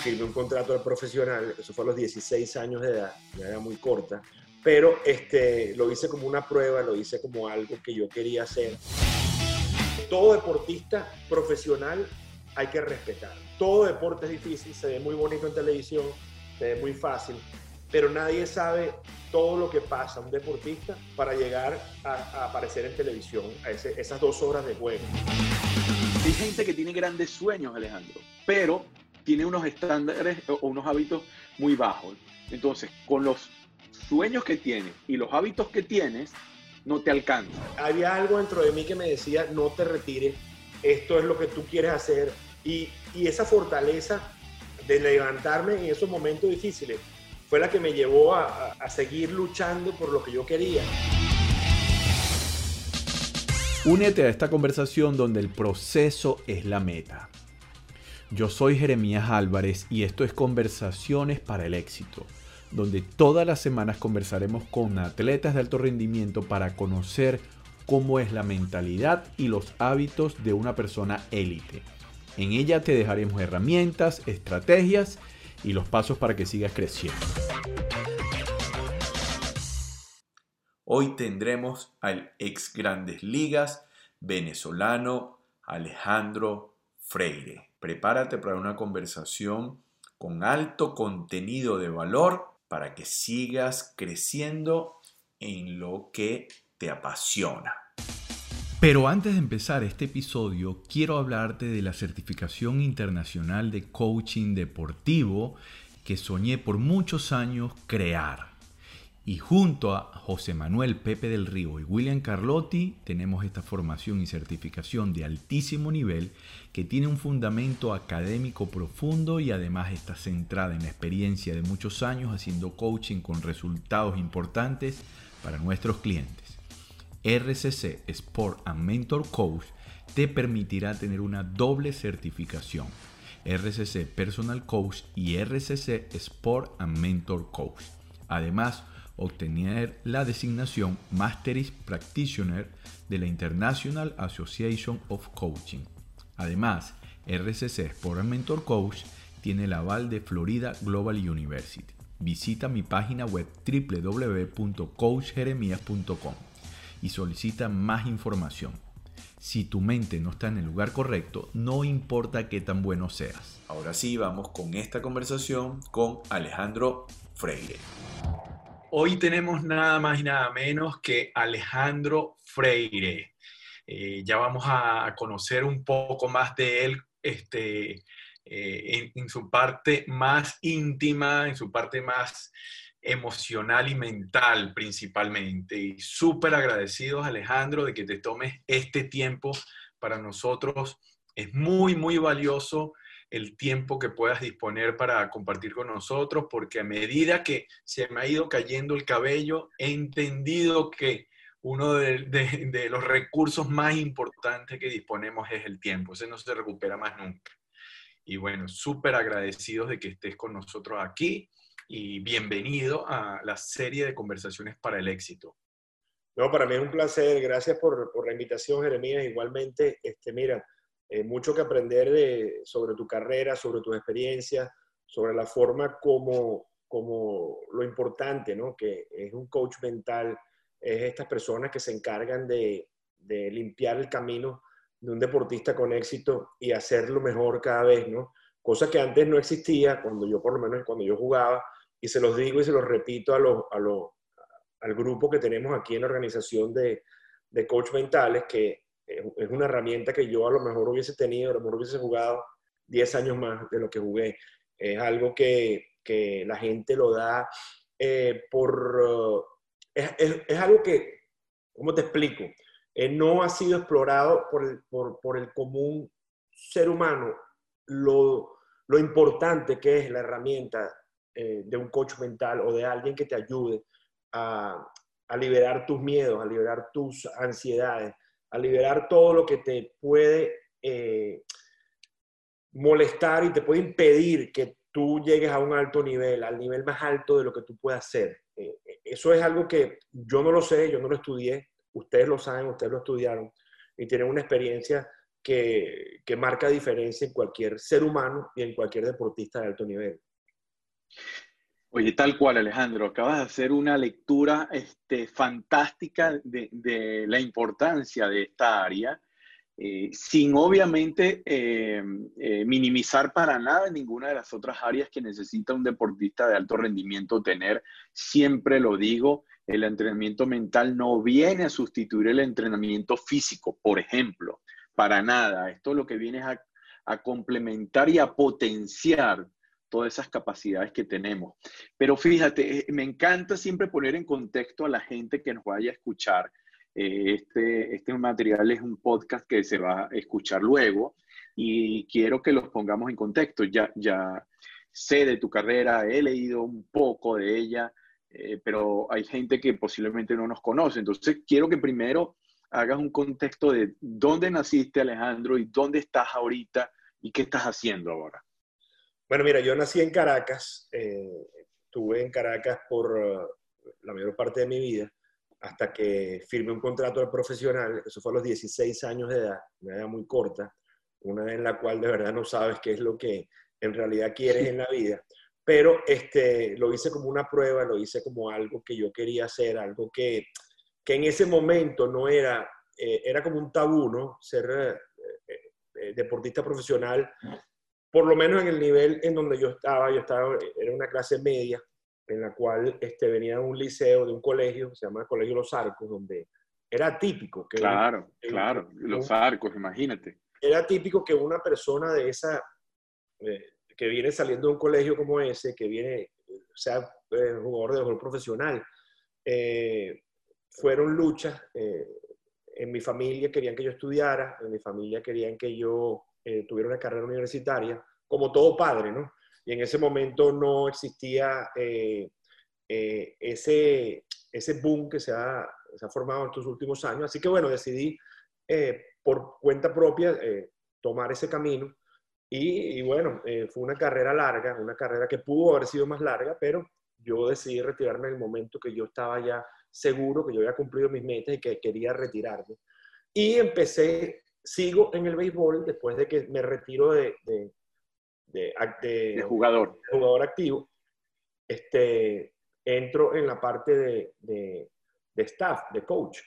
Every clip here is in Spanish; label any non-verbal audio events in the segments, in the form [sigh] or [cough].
firmé un contrato profesional, eso fue a los 16 años de edad, una edad muy corta, pero este, lo hice como una prueba, lo hice como algo que yo quería hacer. Todo deportista profesional hay que respetar. Todo deporte es difícil, se ve muy bonito en televisión, se ve muy fácil, pero nadie sabe todo lo que pasa un deportista para llegar a, aparecer en televisión, a esas dos horas de juego. Hay gente que tiene grandes sueños, Alejandro, pero tiene unos estándares o unos hábitos muy bajos. Entonces, con los sueños que tienes y los hábitos que tienes, no te alcanza. Había algo dentro de mí que me decía, no te retires, esto es lo que tú quieres hacer. Y, y esa fortaleza de levantarme en esos momentos difíciles fue la que me llevó a, a seguir luchando por lo que yo quería. Únete a esta conversación donde el proceso es la meta. Yo soy Jeremías Álvarez y esto es Conversaciones para el Éxito, donde todas las semanas conversaremos con atletas de alto rendimiento para conocer cómo es la mentalidad y los hábitos de una persona élite. En ella te dejaremos herramientas, estrategias y los pasos para que sigas creciendo. Hoy tendremos al ex Grandes Ligas venezolano Alejandro Freire. Prepárate para una conversación con alto contenido de valor para que sigas creciendo en lo que te apasiona. Pero antes de empezar este episodio, quiero hablarte de la certificación internacional de coaching deportivo que soñé por muchos años crear. Y junto a José Manuel Pepe del Río y William Carlotti tenemos esta formación y certificación de altísimo nivel que tiene un fundamento académico profundo y además está centrada en la experiencia de muchos años haciendo coaching con resultados importantes para nuestros clientes. RCC Sport and Mentor Coach te permitirá tener una doble certificación. RCC Personal Coach y RCC Sport and Mentor Coach. Además, obtener la designación Masteris Practitioner de la International Association of Coaching. Además, RCC Sport Mentor Coach tiene el aval de Florida Global University. Visita mi página web www.coachjeremías.com y solicita más información. Si tu mente no está en el lugar correcto, no importa qué tan bueno seas. Ahora sí, vamos con esta conversación con Alejandro Freire. Hoy tenemos nada más y nada menos que Alejandro Freire. Eh, ya vamos a conocer un poco más de él este, eh, en, su parte más íntima, en su parte más emocional y mental principalmente. Y súper agradecidos, Alejandro, de que te tomes este tiempo para nosotros. Es muy, muy valioso el tiempo que puedas disponer para compartir con nosotros, porque a medida que se me ha ido cayendo el cabello, he entendido que uno de, los recursos más importantes que disponemos es el tiempo. Ese no se recupera más nunca. Y bueno, súper agradecidos de que estés con nosotros aquí y bienvenido a la serie de conversaciones para el éxito. No, para mí es un placer. Gracias por, por la invitación, Jeremías. Igualmente, este, mira, eh, mucho que aprender de, sobre tu carrera, sobre tus experiencias, sobre la forma como, como lo importante, ¿no? Que es un coach mental, es estas personas que se encargan de, de limpiar el camino de un deportista con éxito y hacerlo mejor cada vez, ¿no? Cosa que antes no existía cuando yo, por lo menos cuando yo jugaba, y se los digo y se los repito a los, a los, al grupo que tenemos aquí en la organización de, de coach mentales, que es una herramienta que yo a lo mejor hubiese tenido, a lo mejor hubiese jugado 10 años más de lo que jugué. Es algo que, que la gente lo da eh, por... es, es, algo que, ¿cómo te explico? Eh, no ha sido explorado por el, por, por el común ser humano lo, lo importante que es la herramienta eh, de un coach mental o de alguien que te ayude a, a, liberar tus miedos, a liberar tus ansiedades, a liberar todo lo que te puede eh, molestar y te puede impedir que tú llegues a un alto nivel, al nivel más alto de lo que tú puedas hacer. Eh, eso es algo que yo no lo sé, yo no lo estudié, ustedes lo saben, ustedes lo estudiaron y tienen una experiencia que, que marca diferencia en cualquier ser humano y en cualquier deportista de alto nivel. Oye, tal cual, Alejandro, acabas de hacer una lectura este, fantástica de, la importancia de esta área eh, sin obviamente eh, eh, minimizar para nada ninguna de las otras áreas que necesita un deportista de alto rendimiento tener. Siempre lo digo, el entrenamiento mental no viene a sustituir el entrenamiento físico, por ejemplo, para nada. Esto lo que viene a complementar y a potenciar todas esas capacidades que tenemos. Pero fíjate, me encanta siempre poner en contexto a la gente que nos vaya a escuchar eh, este, este material es un podcast que se va a escuchar luego y quiero que los pongamos en contexto. Ya, ya sé de tu carrera, he leído un poco de ella, eh, pero hay gente que posiblemente no nos conoce. Entonces, quiero que primero hagas un contexto de dónde naciste, Alejandro, y dónde estás ahorita y qué estás haciendo ahora. Bueno, mira, yo nací en Caracas, eh, estuve en Caracas por uh, la mayor parte de mi vida hasta que firmé un contrato de profesional, eso fue a los 16 años de edad, una edad muy corta, una en la cual de verdad no sabes qué es lo que en realidad quieres en la vida, pero este, lo hice como una prueba, lo hice como algo que yo quería hacer, algo que, que en ese momento no era, eh, era como un tabú, ¿no? Ser eh, eh, deportista profesional, por lo menos en el nivel en donde yo estaba, yo estaba, era una clase media, en la cual este, venía de un liceo, de un colegio, se llama Colegio Los Arcos, donde era típico que... Claro, claro, Los Arcos, imagínate. Era típico que una persona de esa, eh, que viene saliendo de un colegio como ese, que viene, sea eh, jugador de fútbol profesional, eh, fueron luchas. en mi familia querían que yo estudiara, en mi familia querían que yo tuviera una carrera universitaria, como todo padre, ¿no? y en ese momento no existía eh, eh, ese, ese boom que se ha, se ha, formado en estos últimos años. Así que bueno, decidí eh, por cuenta propia tomar ese camino y, y bueno, fue una carrera larga, una carrera que pudo haber sido más larga, pero yo decidí retirarme en el momento que yo estaba ya seguro, que yo había cumplido mis metas y que quería retirarme. Y empecé, sigo en el béisbol después de que me retiro de, de, jugador. jugador activo, este, entro en la parte de, de, staff, de coach.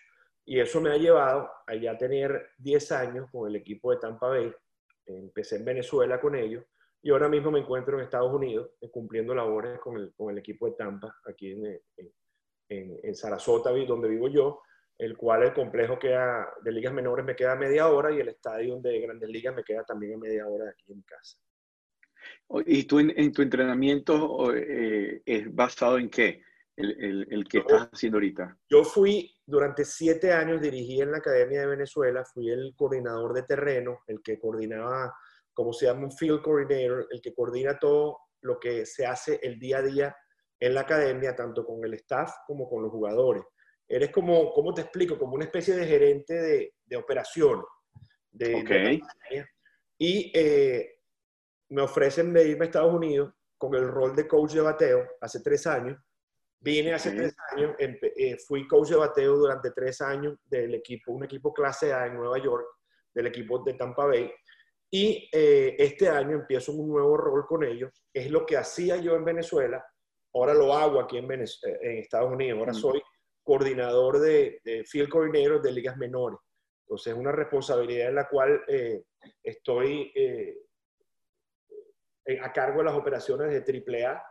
Y eso me ha llevado a ya tener 10 años con el equipo de Tampa Bay. Empecé en Venezuela con ellos y ahora mismo me encuentro en Estados Unidos eh, cumpliendo labores con el, con el equipo de Tampa, aquí en, en, en, Sarasota, donde vivo yo, el cual el complejo queda, de ligas menores me queda a media hora y el estadio de grandes ligas me queda también a media hora de aquí en mi casa. ¿Y tú en, tu entrenamiento eh, es basado en qué? El, el, que estás haciendo ahorita. Yo fui, durante siete años dirigí en la Academia de Venezuela, fui el coordinador de terreno, el que coordinaba, como se llama un field coordinator, el que coordina todo lo que se hace el día a día en la academia, tanto con el staff como con los jugadores. Eres como, ¿cómo te explico? Como una especie de gerente de, de operación. De, y eh, me ofrecen de irme a Estados Unidos con el rol de coach de bateo hace tres años. Vine hace tres años, eh, fui coach de bateo durante tres años del equipo, un equipo clase A en Nueva York, del equipo de Tampa Bay. Y eh, este año empiezo un nuevo rol con ellos. Es lo que hacía yo en Venezuela, ahora lo hago aquí en, eh, en Estados Unidos. Ahora soy coordinador de, field coordinator de ligas menores. Entonces es una responsabilidad en la cual estoy a cargo de las operaciones de AAA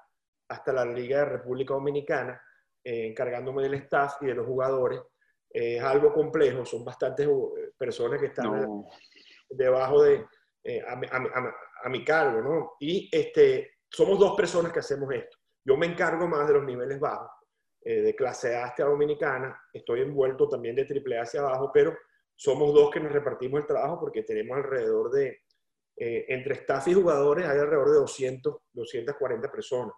hasta la Liga de República Dominicana, eh, encargándome del staff y de los jugadores. Eh, es algo complejo, son bastantes eh, personas que están debajo de, a, mi cargo, ¿no? Y este, somos dos personas que hacemos esto. Yo me encargo más de los niveles bajos, de clase A hasta Dominicana, estoy envuelto también de AAA hacia abajo, pero somos dos que nos repartimos el trabajo porque tenemos alrededor de eh, entre staff y jugadores hay alrededor de 200, 240 personas.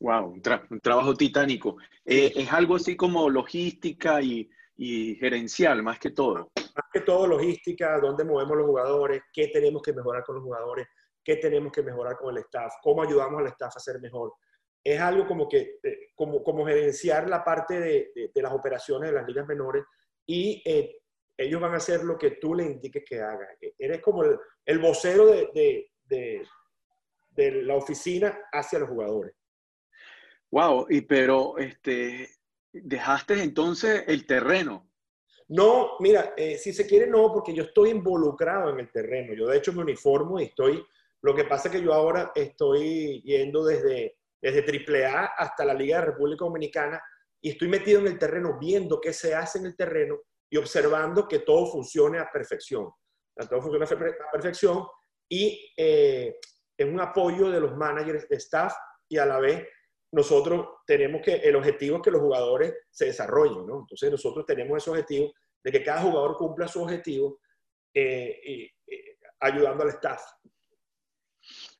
Wow, un, trabajo titánico. Eh, es algo así como logística y, y, gerencial, más que todo. Más que todo logística, dónde movemos los jugadores, qué tenemos que mejorar con los jugadores, qué tenemos que mejorar con el staff, cómo ayudamos al staff a ser mejor. Es algo como que, eh, como, como gerenciar la parte de, de, las operaciones de las ligas menores y ellos van a hacer lo que tú les indiques que hagan. Eres como el, vocero de, de, la oficina hacia los jugadores. Wow, y pero este, dejaste entonces el terreno. No, mira, eh, si se quiere no, porque yo estoy involucrado en el terreno. Yo de hecho me uniformo y estoy, lo que pasa es que yo ahora estoy yendo desde, desde AAA hasta la Liga de República Dominicana y estoy metido en el terreno viendo qué se hace en el terreno y observando que todo funcione a perfección. Todo funciona a perfección y eh, es un apoyo de los managers de staff y a la vez nosotros tenemos que, el objetivo es que los jugadores se desarrollen, ¿no? Entonces nosotros tenemos ese objetivo de que cada jugador cumpla su objetivo eh, y, ayudando al staff.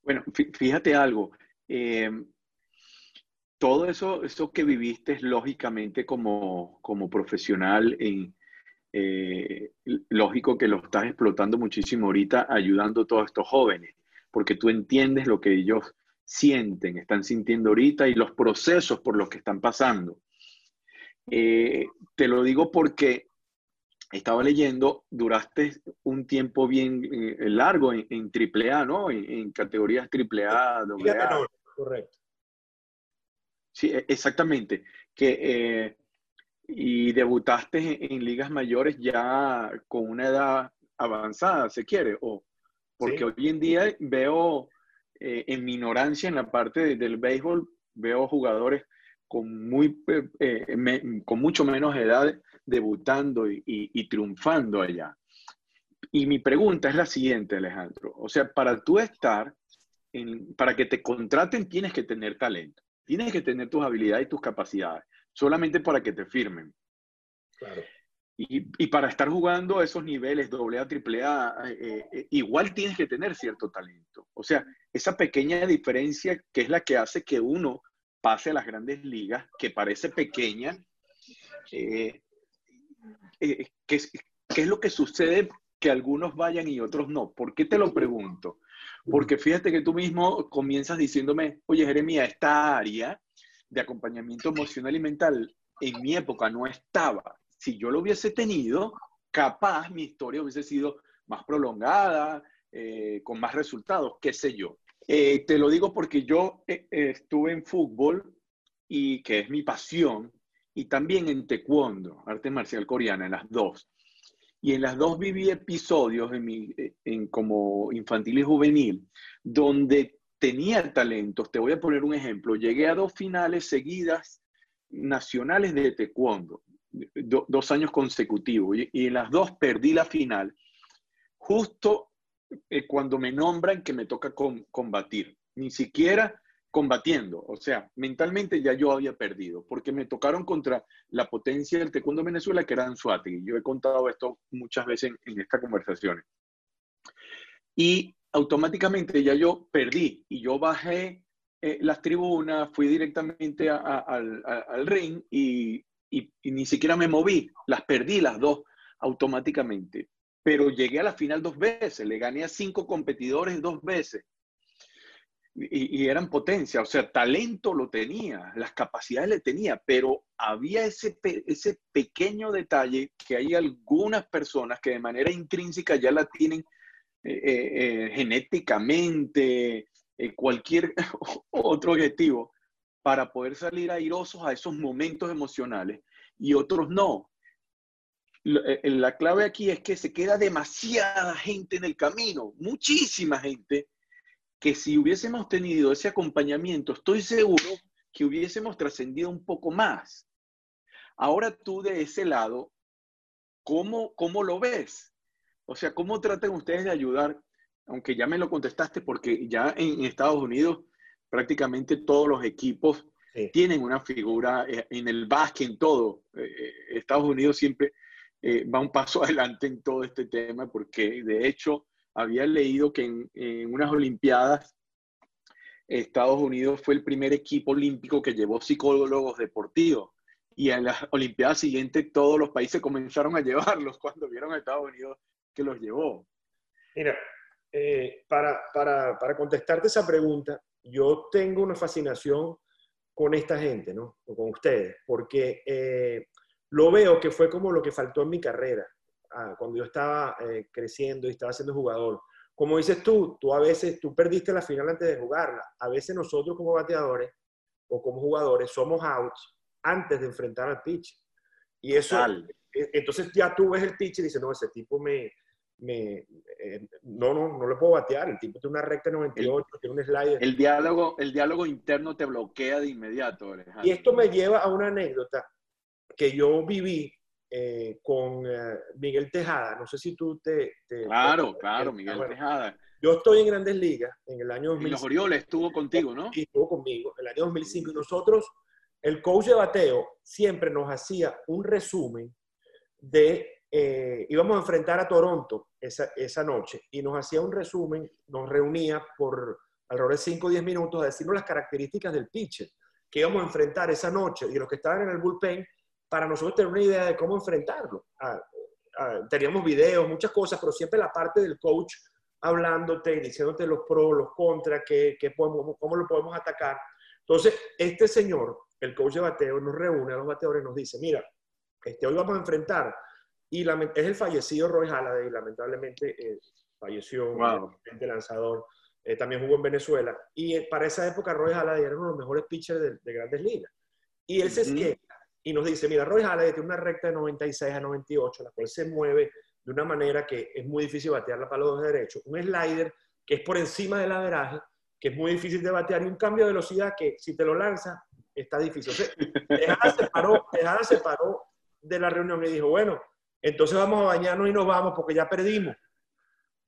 Bueno, fíjate algo. Eh, todo eso, eso que viviste lógicamente como, como profesional, en, eh, lógico que lo estás explotando muchísimo ahorita ayudando a todos estos jóvenes, porque tú entiendes lo que ellos sienten, están sintiendo ahorita y los procesos por los que están pasando. Eh, te lo digo porque estaba leyendo, duraste un tiempo bien eh, largo en, en, AAA, ¿no? En, categorías AAA, AA. correcto. Sí, e, exactamente. Que, eh, y debutaste en, ligas mayores ya con una edad avanzada, se quiere, o porque hoy en día veo eh, en mi ignorancia en la parte del béisbol, veo jugadores con, muy, eh, eh, con mucho menos edad debutando y, triunfando allá. Y mi pregunta es la siguiente, Alejandro. O sea, para tú estar, para que te contraten, tienes que tener talento. Tienes que tener tus habilidades y tus capacidades, solamente para que te firmen. Claro. Y, para estar jugando a esos niveles, doble A, triple A, eh, eh, igual tienes que tener cierto talento. O sea, esa pequeña diferencia que es la que hace que uno pase a las grandes ligas, que parece pequeña, eh, ¿qué, es lo que sucede que algunos vayan y otros no? ¿Por qué te lo pregunto? Porque fíjate que tú mismo comienzas diciéndome, oye Jeremia, esta área de acompañamiento emocional y mental en mi época no estaba si yo lo hubiese tenido, capaz mi historia hubiese sido más prolongada, eh, con más resultados, qué sé yo. Eh, te lo digo porque yo eh, estuve en fútbol y que es mi pasión, y también en taekwondo, arte marcial coreana, en las dos. Y en las dos viví episodios en mi, en como infantil y juvenil, donde tenía talentos. Te voy a poner un ejemplo. Llegué a dos finales seguidas nacionales de taekwondo dos años consecutivos y, en las dos perdí la final, justo eh, cuando me nombran que me toca combatir, ni siquiera combatiendo, o sea, mentalmente ya yo había perdido, porque me tocaron contra la potencia del taekwondo Venezuela, que era y Yo he contado esto muchas veces en, estas conversaciones. Y automáticamente ya yo perdí y yo bajé eh, las tribunas, fui directamente al, ring y, ni siquiera me moví, las perdí las dos automáticamente. Pero llegué a la final dos veces, le gané a cinco competidores dos veces. Y, eran potencia, o sea, talento lo tenía, las capacidades le tenía, pero había ese, ese pequeño detalle que hay algunas personas que de manera intrínseca ya la tienen eh, eh, eh, genéticamente, cualquier [laughs] otro objetivo, para poder salir airosos a esos momentos emocionales y otros no. La clave aquí es que se queda demasiada gente en el camino, muchísima gente, que si hubiésemos tenido ese acompañamiento, estoy seguro que hubiésemos trascendido un poco más. Ahora tú de ese lado, ¿cómo, cómo lo ves? O sea, ¿cómo tratan ustedes de ayudar? Aunque ya me lo contestaste, porque ya en Estados Unidos prácticamente todos los equipos tienen una figura eh, en el básquet, en todo. Eh, eh, Estados Unidos siempre va un paso [laughs] adelante en todo este tema porque de hecho había leído que en, unas Olimpiadas Estados Unidos fue el primer equipo olímpico que llevó psicólogos deportivos. Y en las Olimpiadas siguientes todos los países comenzaron a llevarlos [laughs] cuando vieron a Estados Unidos que los llevó. Mira, para, para, para, contestarte esa pregunta, yo tengo una fascinación con esta gente, ¿no? O con ustedes, porque eh, lo veo que fue como lo que faltó en mi carrera. Cuando yo estaba eh, creciendo y estaba siendo jugador. Como dices tú, tú a veces, tú perdiste la final antes de jugarla. A veces nosotros como bateadores o como jugadores somos outs antes de enfrentar al pitch. Y eso, e, entonces ya tú ves el pitch y dices, no, ese tipo me, me eh, no, no, no le puedo batear. El tipo tiene una recta 98, tiene un slider. El diálogo, el diálogo interno te bloquea de inmediato, Y esto me lleva a una anécdota que yo viví eh, con eh, Miguel Tejada. No sé si tú te... claro, claro, Miguel Tejada. Yo estoy en Grandes Ligas en el año 2005. Y los Orioles estuvo contigo, ¿no? Y estuvo conmigo, en el año 2005. Y nosotros, el coach de bateo siempre nos hacía un resumen de... Eh, íbamos a enfrentar a Toronto esa, esa noche y nos hacía un resumen, nos reunía por alrededor de 5 o 10 minutos a decirnos las características del pitcher que íbamos a enfrentar esa noche y los que estaban en el bullpen para nosotros tener una idea de cómo enfrentarlo. Ah, ah, teníamos videos, muchas cosas, pero siempre la parte del coach hablándote y diciéndote los pros, los contras, qué, podemos, cómo lo podemos atacar. Entonces, este señor, el coach de bateo, nos reúne a los bateadores y nos dice, mira, este, hoy vamos a enfrentar, y es el fallecido Roy Halladay, lamentablemente eh, falleció, wow. el lanzador, eh, también jugó en Venezuela, y eh, para esa época Roy Halladay era uno de los mejores pitchers de, grandes ligas. Y él se esquema y nos dice, mira, Roy Halladay tiene una recta de 96 a 98, la cual se mueve de una manera que es muy difícil batearla para los dos derechos. Un slider que es por encima del averaje, que es muy difícil de batear, y un cambio de velocidad que si te lo lanza, está difícil. Tejada se se paró de la reunión y dijo, bueno, entonces vamos a bañarnos y nos vamos porque ya perdimos.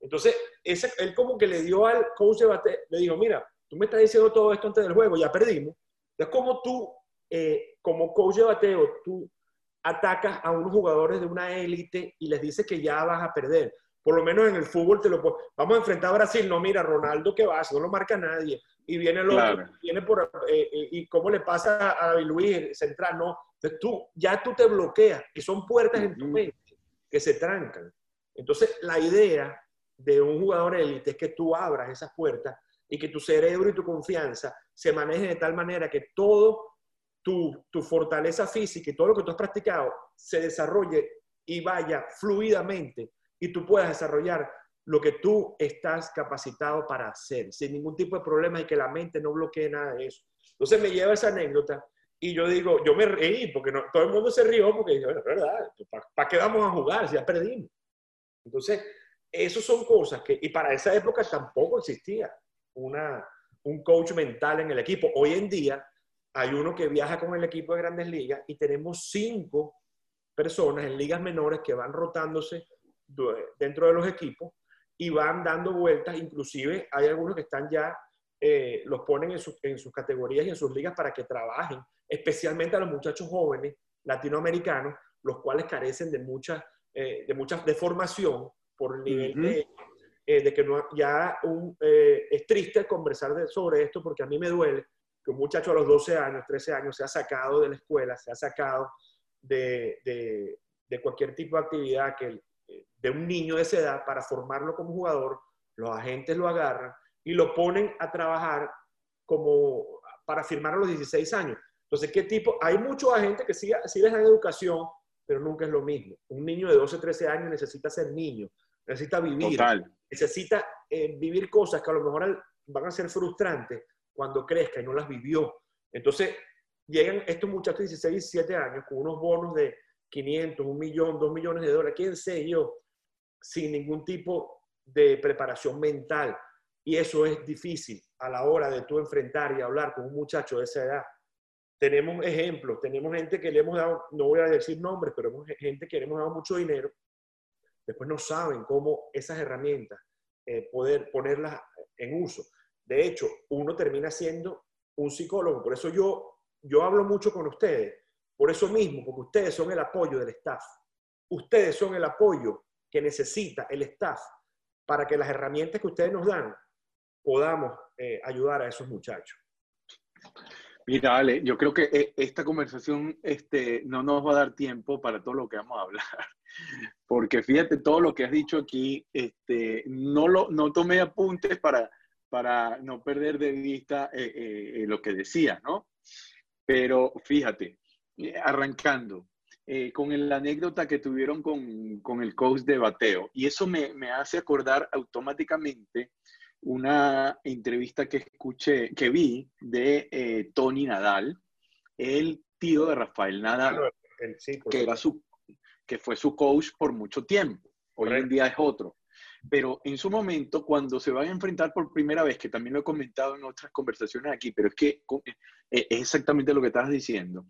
Entonces, ese, él como que le dio al coach de bateo, le dijo, mira, tú me estás diciendo todo esto antes del juego, ya perdimos. Es como tú eh, como coach de bateo, tú atacas a unos jugadores de una élite y les dices que ya vas a perder. Por lo menos en el fútbol te lo Vamos a enfrentar a Brasil. No, mira, Ronaldo que va, no lo marca nadie. Y viene el otro, viene por. Eh, eh, ¿Y cómo le pasa a David Luis, central? No. Entonces tú, ya tú te bloqueas y son puertas en tu mente que se trancan. Entonces, la idea de un jugador élite es que tú abras esas puertas y que tu cerebro y tu confianza se manejen de tal manera que todo tu, fortaleza física y todo lo que tú has practicado se desarrolle y vaya fluidamente y tú puedas desarrollar lo que tú estás capacitado para hacer, sin ningún tipo de problema y que la mente no bloquee nada de eso. Entonces me lleva esa anécdota y yo digo, yo me reí porque no, todo el mundo se rió porque bueno, verdad, ¿para qué vamos a jugar si ya perdimos? Entonces, eso son cosas que, y para esa época tampoco existía una, un coach mental en el equipo. Hoy en día, hay uno que viaja con el equipo de grandes ligas y tenemos cinco personas en ligas menores que van rotándose dentro de los equipos y van dando vueltas. Inclusive hay algunos que están ya, eh, los ponen en, en, sus categorías y en sus ligas para que trabajen, especialmente a los muchachos jóvenes latinoamericanos, los cuales carecen de mucha, eh, de mucha de formación por el nivel de, eh, de, que no, ya un, es triste conversar sobre esto porque a mí me duele que un muchacho a los 12 años, 13 años, se ha sacado de la escuela, se ha sacado de, de, cualquier tipo de actividad que, de un niño de esa edad para formarlo como jugador, los agentes lo agarran y lo ponen a trabajar como para firmar a los 16 años. Entonces, ¿qué tipo? Hay muchos agentes que sí, sí les dan educación, pero nunca es lo mismo. Un niño de 12, 13 años necesita ser niño, necesita vivir, necesita eh, vivir cosas que a lo mejor van a ser frustrantes, cuando crezca y no las vivió. Entonces, llegan estos muchachos de 16, 17 años con unos bonos de 500, un millón, dos millones de dólares, quién sé yo, sin ningún tipo de preparación mental. Y eso es difícil a la hora de tú enfrentar y hablar con un muchacho de esa edad. Tenemos ejemplos, tenemos gente que le hemos dado, no voy a decir nombres, pero gente que le hemos dado mucho dinero, después no saben cómo esas herramientas eh, poder ponerlas en uso. De hecho, uno termina siendo un psicólogo. Por eso yo, yo hablo mucho con ustedes. Por eso mismo, porque ustedes son el apoyo del staff. Ustedes son el apoyo que necesita el staff para que las herramientas que ustedes nos dan podamos eh, ayudar a esos muchachos. Mira, Ale, yo creo que eh, esta conversación este, no nos va a dar tiempo para todo lo que vamos a hablar, [laughs] porque fíjate todo lo que has dicho aquí, este, no, lo, no tomé apuntes para, para no perder de vista eh, eh, lo que decía, ¿no? Pero fíjate, arrancando, eh, con la anécdota que tuvieron con, con, el coach de bateo. Y eso me, me hace acordar automáticamente una entrevista que escuché, que vi de eh, Tony Nadal, el tío de Rafael Nadal, que, era su, que fue su coach por mucho tiempo. Hoy en día es otro. Pero en su momento, cuando se van a enfrentar por primera vez, que también lo he comentado en otras conversaciones aquí, pero es que eh, es exactamente lo que estabas diciendo,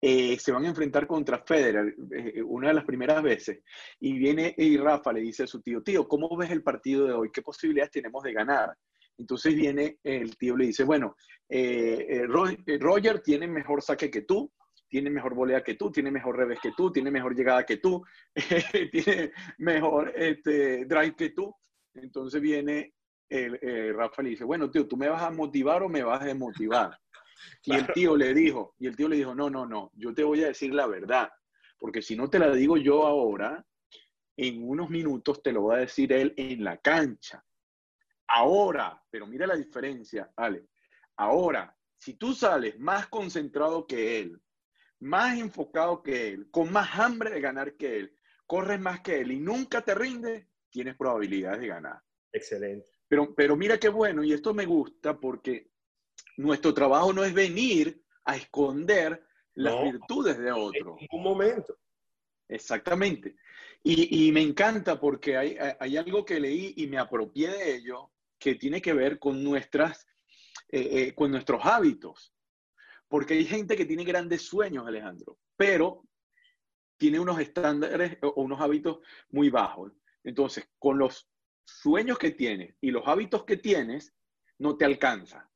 eh, se van a enfrentar contra Federer eh, una de las primeras veces y viene y Rafa le dice a su tío, tío, ¿cómo ves el partido de hoy? ¿Qué posibilidades tenemos de ganar? Entonces viene el tío le dice, bueno, Roger tiene mejor saque que tú, tiene mejor volea que tú, tiene mejor revés que tú, tiene mejor llegada que tú, [laughs] tiene mejor este, drive que tú. Entonces viene el, Rafa y dice, bueno, tío, ¿tú me vas a motivar o me vas a desmotivar? [laughs] Y el tío le dijo, y el tío le dijo, no, no, no, yo te voy a decir la verdad, porque si no te la digo yo ahora, en unos minutos te lo va a decir él en la cancha. Ahora, pero mira la diferencia, Ale. Ahora, si tú sales más concentrado que él, más enfocado que él, con más hambre de ganar que él, corres más que él y nunca te rinde, tienes probabilidades de ganar. Excelente. Pero, pero mira qué bueno, y esto me gusta porque nuestro trabajo no es venir a esconder las virtudes de otro. En un momento. Exactamente. Y, me encanta porque hay, hay, algo que leí y me apropié de ello que tiene que ver con, nuestras, eh, eh, con nuestros hábitos. Porque hay gente que tiene grandes sueños, Alejandro, pero tiene unos estándares o unos hábitos muy bajos. Entonces, con los sueños que tienes y los hábitos que tienes, no te alcanza.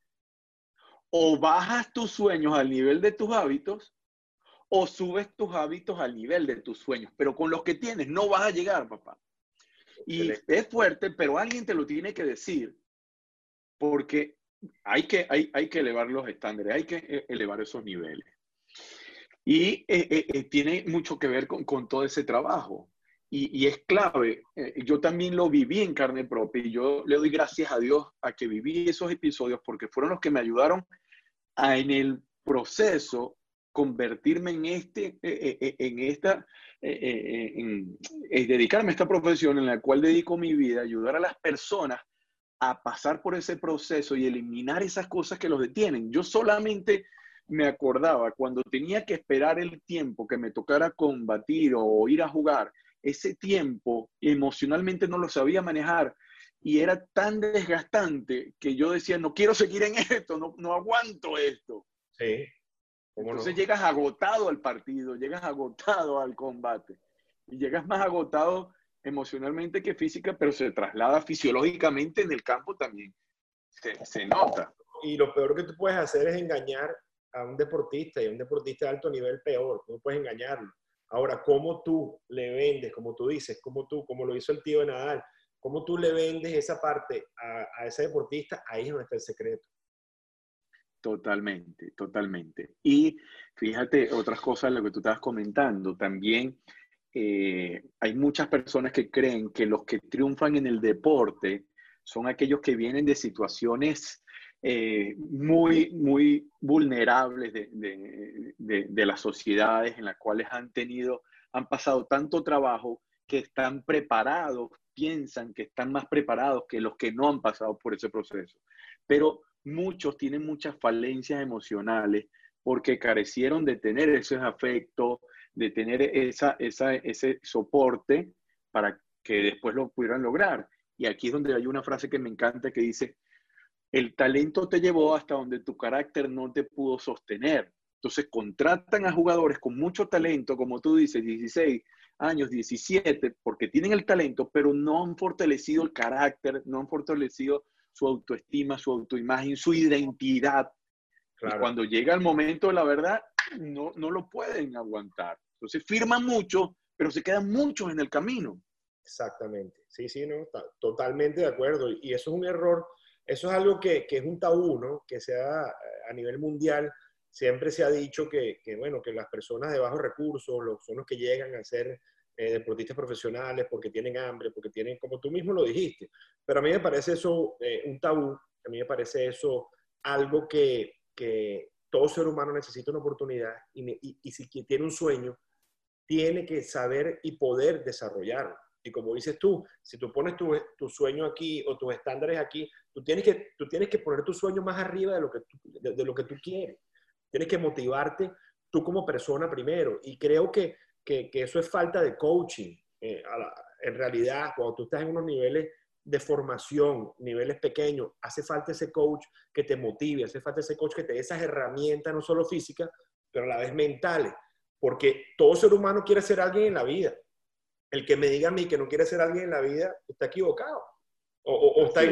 O bajas tus sueños al nivel de tus hábitos o subes tus hábitos al nivel de tus sueños. Pero con los que tienes no vas a llegar, papá. Y es fuerte, pero alguien te lo tiene que decir porque hay que, hay, hay que elevar los estándares, hay que eh, elevar esos niveles. Y eh, eh, tiene mucho que ver con, con todo ese trabajo. Y, y es clave. yo también lo viví en carne propia y yo le doy gracias a Dios a que viví esos episodios porque fueron los que me ayudaron a en el proceso convertirme en este, en esta, en, dedicarme a esta profesión en la cual dedico mi vida, ayudar a las personas a pasar por ese proceso y eliminar esas cosas que los detienen. Yo solamente me acordaba cuando tenía que esperar el tiempo que me tocara combatir o ir a jugar, ese tiempo emocionalmente no lo sabía manejar y era tan desgastante que yo decía, no quiero seguir en [laughs] esto, no, no aguanto esto. Sí. Entonces llegas agotado al partido, llegas agotado al combate y llegas más agotado emocionalmente que física, pero se traslada fisiológicamente en el campo también. Se, nota. Y lo peor que tú puedes hacer es engañar a un deportista y a un deportista de alto nivel peor. No puedes engañarlo. Ahora, ¿cómo tú le vendes, como tú dices, como tú, como lo hizo el tío de Nadal, cómo tú le vendes esa parte a, a ese deportista? Ahí es donde está el secreto. Totalmente, totalmente. Y fíjate, otras cosas, lo que tú estabas comentando, también eh, hay muchas personas que creen que los que triunfan en el deporte son aquellos que vienen de situaciones eh, muy, muy vulnerables de, de, las sociedades en las cuales han tenido, han pasado tanto trabajo que están preparados, piensan que están más preparados que los que no han pasado por ese proceso. Pero muchos tienen muchas falencias emocionales porque carecieron de tener esos afectos, de tener esa, ese soporte para que después lo pudieran lograr. Y aquí es donde hay una frase que me encanta que dice, el talento te llevó hasta donde tu carácter no te pudo sostener. Entonces contratan a jugadores con mucho talento, como tú dices, 16 años, 17, porque tienen el talento, pero no han fortalecido el carácter, no han fortalecido su autoestima, su autoimagen, su identidad. Y cuando llega el momento de la verdad, no, no lo pueden aguantar. Entonces firman mucho, pero se quedan muchos en el camino. Exactamente. Sí, sí, no, totalmente de acuerdo. Y eso es un error, eso es algo que, que es un tabú, ¿no? Que sea a nivel mundial, siempre se ha dicho que, que bueno, que las personas de bajos recursos los, son los que llegan a ser eh, deportistas profesionales porque tienen hambre, porque tienen, como tú mismo lo dijiste. Pero a mí me parece eso eh, un tabú, a mí me parece eso algo que, que todo ser humano necesita una oportunidad y, si tiene un sueño, tiene que saber y poder desarrollarlo. Y como dices tú, si tú pones tu, sueño aquí o tus estándares aquí, tú tienes, que, tú tienes que poner tu sueño más arriba de lo, que tú, de, lo que tú quieres. Tienes que motivarte tú como persona primero. Y creo que, que, que eso es falta de coaching. Eh, en realidad, cuando tú estás en unos niveles de formación, niveles pequeños, hace falta ese coach que te motive, hace falta ese coach que te dé esas herramientas, no solo físicas, pero a la vez mentales. Porque todo ser humano quiere ser alguien en la vida el que me diga a mí que no quiere ser alguien en la vida está equivocado. O, está,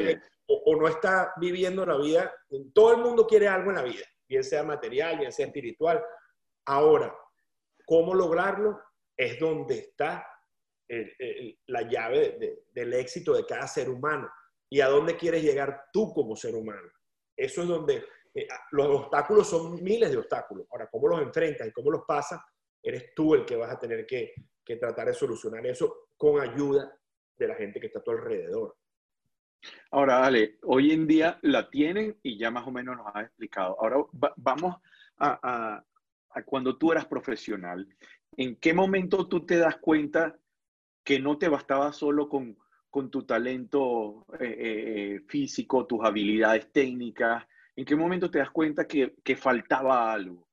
o, no está viviendo la vida. Todo el mundo quiere algo en la vida, bien sea material, bien sea espiritual. Ahora, ¿cómo lograrlo? Es donde está la llave del éxito de cada ser humano. ¿Y a dónde quieres llegar tú como ser humano? Eso es donde eh, los obstáculos son miles de obstáculos. Ahora, ¿cómo los enfrentas y cómo los pasas? Eres tú el que vas a tener que, que tratar de solucionar eso con ayuda de la gente que está a tu alrededor. Ahora, Ale, hoy en día la tienen y ya más o menos nos has explicado. Ahora vamos a, cuando tú eras profesional. ¿En qué momento tú te das cuenta que no te bastaba solo con, con tu talento eh, eh, eh, físico, tus habilidades técnicas? ¿En qué momento te das cuenta que, que faltaba algo?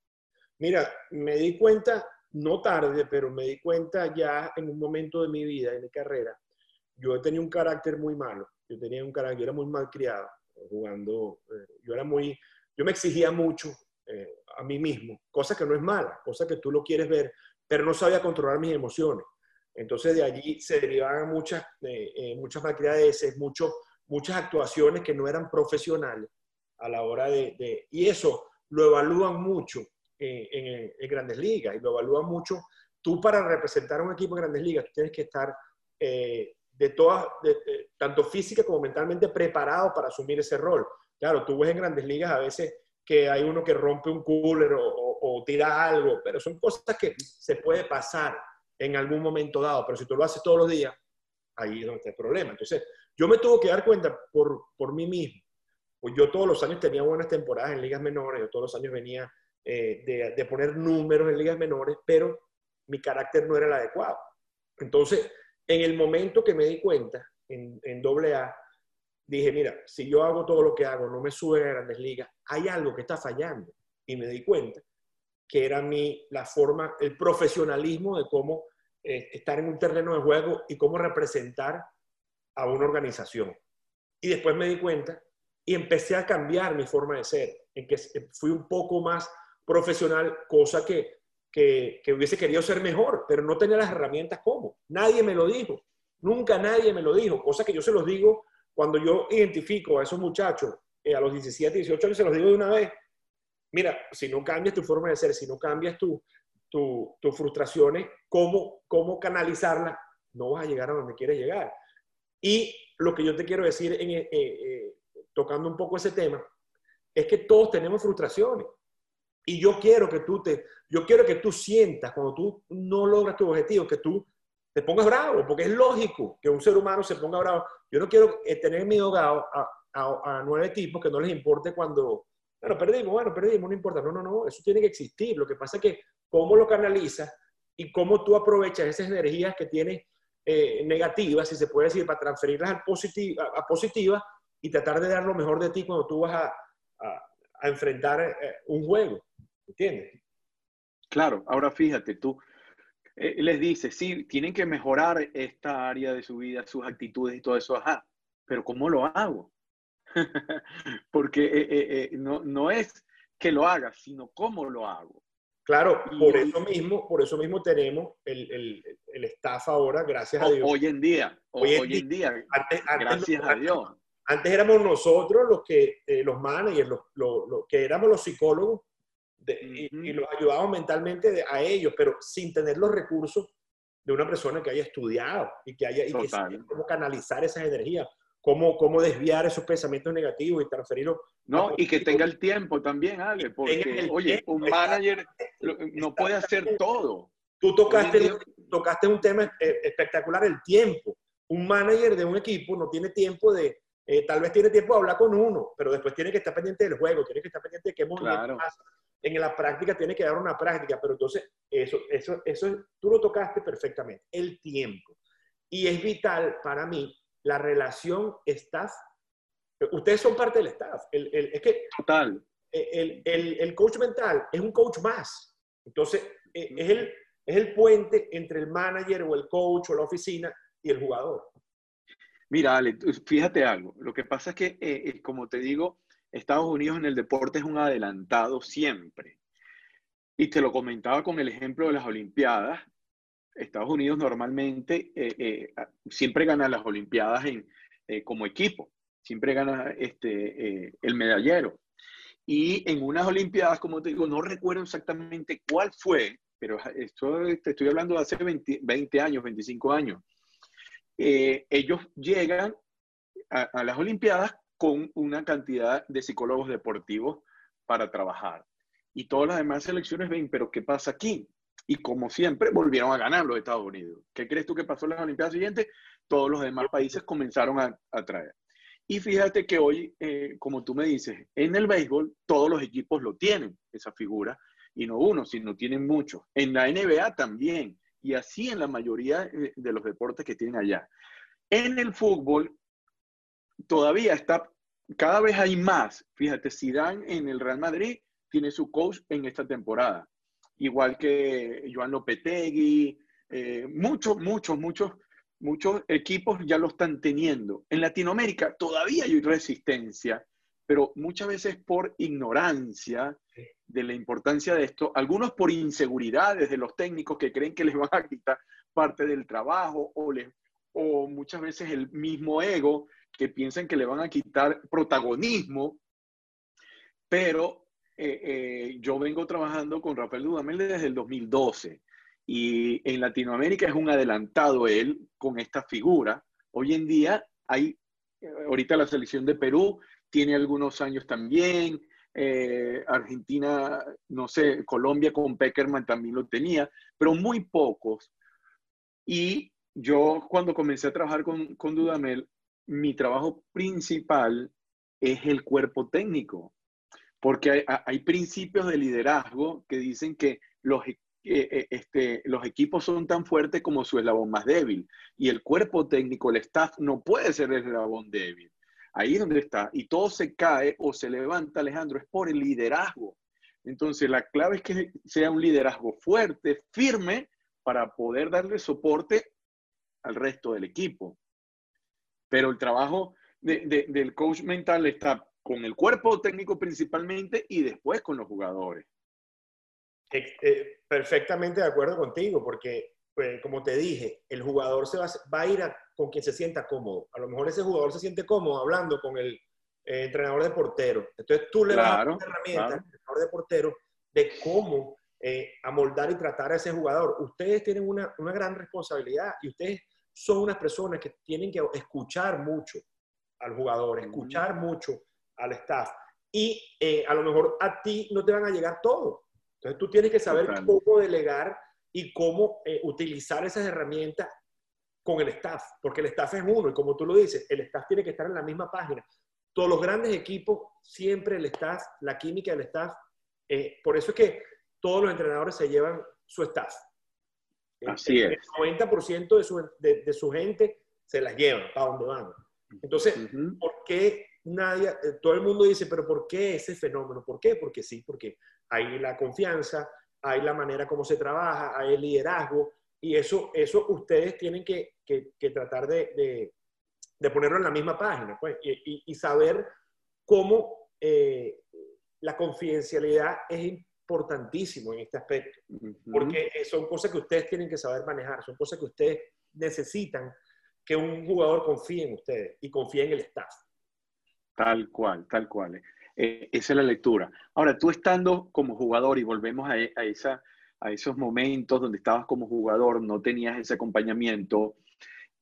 Mira, me di cuenta no tarde, pero me di cuenta ya en un momento de mi vida, en mi carrera, yo tenía un carácter muy malo, yo tenía un carácter, yo era muy mal criado, jugando, yo era muy, yo me exigía mucho a mí mismo, cosa que no es mala, cosa que tú lo quieres ver, pero no sabía controlar mis emociones. Entonces de allí se derivaban muchas, eh, muchas malcriadeces, mucho, muchas actuaciones que no eran profesionales a la hora de, de, y eso lo evalúan mucho en, grandes ligas y lo evalúa mucho. Tú para representar a un equipo en grandes ligas, tienes que estar eh, de todas, tanto física como mentalmente preparado para asumir ese rol. Claro, tú ves en grandes ligas a veces que hay uno que rompe un cooler o, tira algo, pero son cosas que se puede pasar en algún momento dado, pero si tú lo haces todos los días, ahí es donde está el problema. Entonces, yo me tuve que dar cuenta por, por mí mismo. Pues yo todos los años tenía buenas temporadas en ligas menores, yo todos los años venía eh, de, poner números en ligas menores, pero mi carácter no era el adecuado. Entonces, en el momento que me di cuenta, en, en AA, dije, mira, si yo hago todo lo que hago, no me sube a grandes ligas, hay algo que está fallando. Y me di cuenta que era mi, la forma, el profesionalismo de cómo eh, estar en un terreno de juego y cómo representar a una organización. Y después me di cuenta y empecé a cambiar mi forma de ser, en que fui un poco más profesional, cosa que, que, hubiese querido ser mejor, pero no tenía las herramientas como. Nadie me lo dijo, nunca nadie me lo dijo, cosa que yo se los digo cuando yo identifico a esos muchachos eh, a los 17, 18 años, se los digo de una vez. Mira, si no cambias tu forma de ser, si no cambias tus tu, frustraciones, ¿cómo, cómo canalizarlas, no vas a llegar a donde quieres llegar. Y lo que yo te quiero decir, en, eh, eh, tocando un poco ese tema, es que todos tenemos frustraciones. Y yo quiero que tú te, yo quiero que tú sientas cuando tú no logras tu objetivo, que tú te pongas bravo, porque es lógico que un ser humano se ponga bravo. Yo no quiero eh, tener mi a, a, nueve tipos que no les importe cuando, bueno, perdimos, bueno, perdimos, no importa. No, no, no, eso tiene que existir. Lo que pasa es que cómo lo canalizas y cómo tú aprovechas esas energías que tienes eh, negativas, si se puede decir, para transferirlas al positiva, a positiva y tratar de dar lo mejor de ti cuando tú vas a, a enfrentar eh, un juego. ¿Entiendes? Claro, ahora fíjate, tú eh, les dices, sí, tienen que mejorar esta área de su vida, sus actitudes y todo eso, ajá, pero ¿cómo lo hago? [laughs] Porque eh, no, no es que lo haga, sino cómo lo hago. Claro, por eso mismo, por eso mismo tenemos el, el, el staff ahora, gracias a Dios. Hoy en día, hoy, en día, gracias a Dios. Antes éramos nosotros los que, eh, los managers, los, que éramos los psicólogos y, los ayudábamos mentalmente a ellos, pero sin tener los recursos de una persona que haya estudiado y que haya y que cómo canalizar esas energías, cómo, cómo desviar esos pensamientos negativos y transferirlos. No, y que tenga el tiempo también, Ale, porque, oye, un manager no puede hacer todo. Tú tocaste, tocaste un tema eh, espectacular, el tiempo. Un manager de un equipo no tiene tiempo de, eh, tal vez tiene tiempo de hablar con uno, pero después tiene que estar pendiente del juego, tiene que estar pendiente de qué movimiento en la práctica tiene que dar una práctica, pero entonces eso, eso, eso tú lo tocaste perfectamente, el tiempo. Y es vital para mí la relación staff. Ustedes son parte del staff. El, el, es que Total. El, el, coach mental es un coach más. Entonces, e, es el, es el puente entre el manager o el coach o la oficina y el jugador. Mira, Ale, fíjate algo. Lo que pasa es que, eh, eh, como te digo, Estados Unidos en el deporte es un adelantado siempre. Y te lo comentaba con el ejemplo de las Olimpiadas. Estados Unidos normalmente eh, siempre gana las Olimpiadas en, como equipo, siempre gana este, el medallero. Y en unas Olimpiadas, como te digo, no recuerdo exactamente cuál fue, pero esto te estoy hablando de hace 20, años, 25 años. Eh, ellos llegan a, las Olimpiadas con una cantidad de psicólogos deportivos para trabajar. Y todas las demás selecciones ven, pero ¿qué pasa aquí? Y como siempre, volvieron a ganar los Estados Unidos. ¿Qué crees tú que pasó en las Olimpiadas siguientes? Todos los demás países comenzaron a, a traer. Y fíjate que hoy, eh, como tú me dices, en el béisbol todos los equipos lo tienen, esa figura, y no uno, sino tienen muchos. En la NBA también, y así en la mayoría eh, de los deportes que tienen allá. En el fútbol todavía está, cada vez hay más. Fíjate, Zidane en el Real Madrid tiene su coach en esta temporada. Igual que Joan Lopetegui, eh, muchos, muchos, muchos muchos equipos ya lo están teniendo. En Latinoamérica todavía hay resistencia, pero muchas veces por ignorancia de la importancia de esto, algunos por inseguridades de los técnicos que creen que les van a quitar parte del trabajo o, o muchas veces el mismo ego que piensan que le van a quitar protagonismo, pero eh, eh, yo vengo trabajando con Rafael Dudamel desde el 2012 y en Latinoamérica es un adelantado él con esta figura. Hoy en día hay, eh, ahorita la selección de Perú tiene algunos años también, Argentina, no sé, Colombia con Peckerman también lo tenía, pero muy pocos. Y yo cuando comencé a trabajar con, con Dudamel, mi trabajo principal es el cuerpo técnico, porque hay, principios de liderazgo que dicen que los eh, este, los equipos son tan fuertes como su eslabón más débil. Y el cuerpo técnico, el staff, no puede ser el eslabón débil. Ahí es donde está. Y todo se cae o se levanta, Alejandro, es por el liderazgo. Entonces, la clave es que sea un liderazgo fuerte, firme, para poder darle soporte al resto del equipo. Pero el trabajo del coach mental está con el cuerpo técnico principalmente y después con los jugadores. Eh, perfectamente de acuerdo contigo, porque, pues, como te dije, el jugador se va, a ir con quien se sienta cómodo. A lo mejor ese jugador se siente cómodo hablando con el eh, entrenador de portero. Entonces tú le vas a dar una herramienta al entrenador de portero de cómo eh, amoldar y tratar a ese jugador. Ustedes tienen una, una gran responsabilidad y ustedes son unas personas que tienen que escuchar mucho al jugador, escuchar mucho al staff. Y a lo mejor a ti no te van a llegar todo, entonces tú tienes que saber cómo delegar y cómo eh, utilizar esas herramientas con el staff, porque el staff es uno y como tú lo dices, el staff tiene que estar en la misma página. Todos los grandes equipos, siempre el staff, la química del staff, eh, por eso es que todos los entrenadores se llevan su staff. Así es. El 90% de su, de, su, gente se las llevan para donde van. Entonces, ¿por qué nadie, eh, todo el mundo dice, pero ¿por qué ese fenómeno? ¿Por qué? Porque sí, porque hay la confianza, hay la manera como se trabaja, hay el liderazgo, y eso, eso ustedes tienen que, que, tratar de, de, ponerlo en la misma página, pues, y, y, saber cómo eh, la confidencialidad es importantísimo en este aspecto, porque son cosas que ustedes tienen que saber manejar, son cosas que ustedes necesitan que un jugador confíe en ustedes y confíe en el staff. Tal cual, tal cual. Eh, esa es la lectura. Ahora, tú estando como jugador, y volvemos a, esa, a esos momentos donde estabas como jugador, no tenías ese acompañamiento,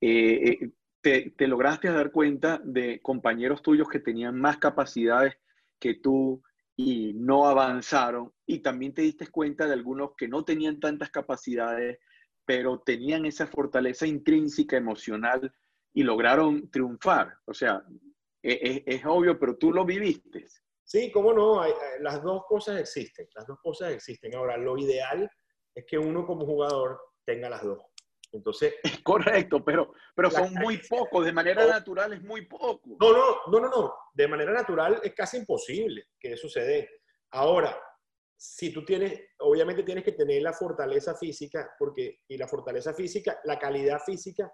eh, eh, te, te, lograste dar cuenta de compañeros tuyos que tenían más capacidades que tú y no avanzaron, y también te diste cuenta de algunos que no tenían tantas capacidades, pero tenían esa fortaleza intrínseca emocional y lograron triunfar. O sea, es, es, obvio, pero tú lo viviste. Sí, cómo no, las dos cosas existen, las dos cosas existen. Ahora, lo ideal es que uno como jugador tenga las dos. Entonces, [laughs] es correcto, pero, pero son muy pocos, de manera natural es muy poco. No, no, no, no, no, de manera natural es casi imposible que eso se dé. Ahora, si tú tienes, obviamente tienes que tener la fortaleza física, porque, y la fortaleza física, la calidad física,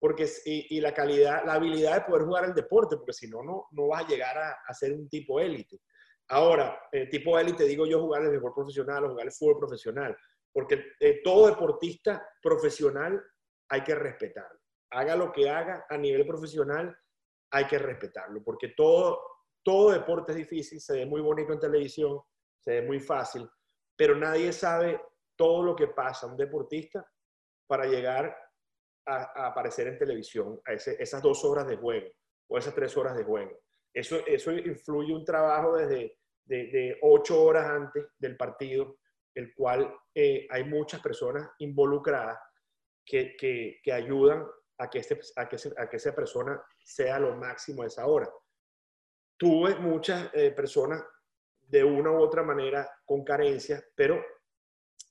porque, y, y la calidad, la habilidad de poder jugar el deporte, porque si no, no, vas a llegar a, a ser un tipo élite. Ahora, el tipo élite, digo yo, jugar el deporte profesional o jugar el fútbol profesional, porque eh, todo deportista profesional hay que respetarlo. Haga lo que haga a nivel profesional, hay que respetarlo, porque todo, todo deporte es difícil, se ve muy bonito en televisión, se ve muy fácil, pero nadie sabe todo lo que pasa un deportista para llegar a, aparecer en televisión, a esas dos horas de juego o esas tres horas de juego. Eso, eso influye un trabajo desde de, ocho horas antes del partido, el cual eh, hay muchas personas involucradas que, que, ayudan a que, este, a, que, a que esa persona sea lo máximo a esa hora. Tuve muchas eh, personas de una u otra manera con carencias, pero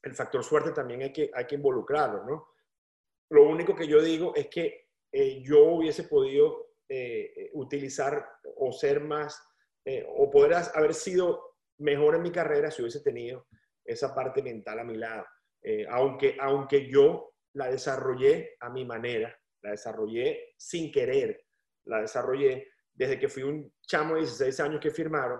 el factor suerte también hay que, hay que involucrarlo, ¿no? Lo único que yo digo es que eh, yo hubiese podido eh, utilizar o ser más, eh, o poder haber sido mejor en mi carrera si hubiese tenido esa parte mental a mi lado. aunque, aunque yo la desarrollé a mi manera, la desarrollé sin querer, la desarrollé desde que fui un chamo de 16 años que firmaron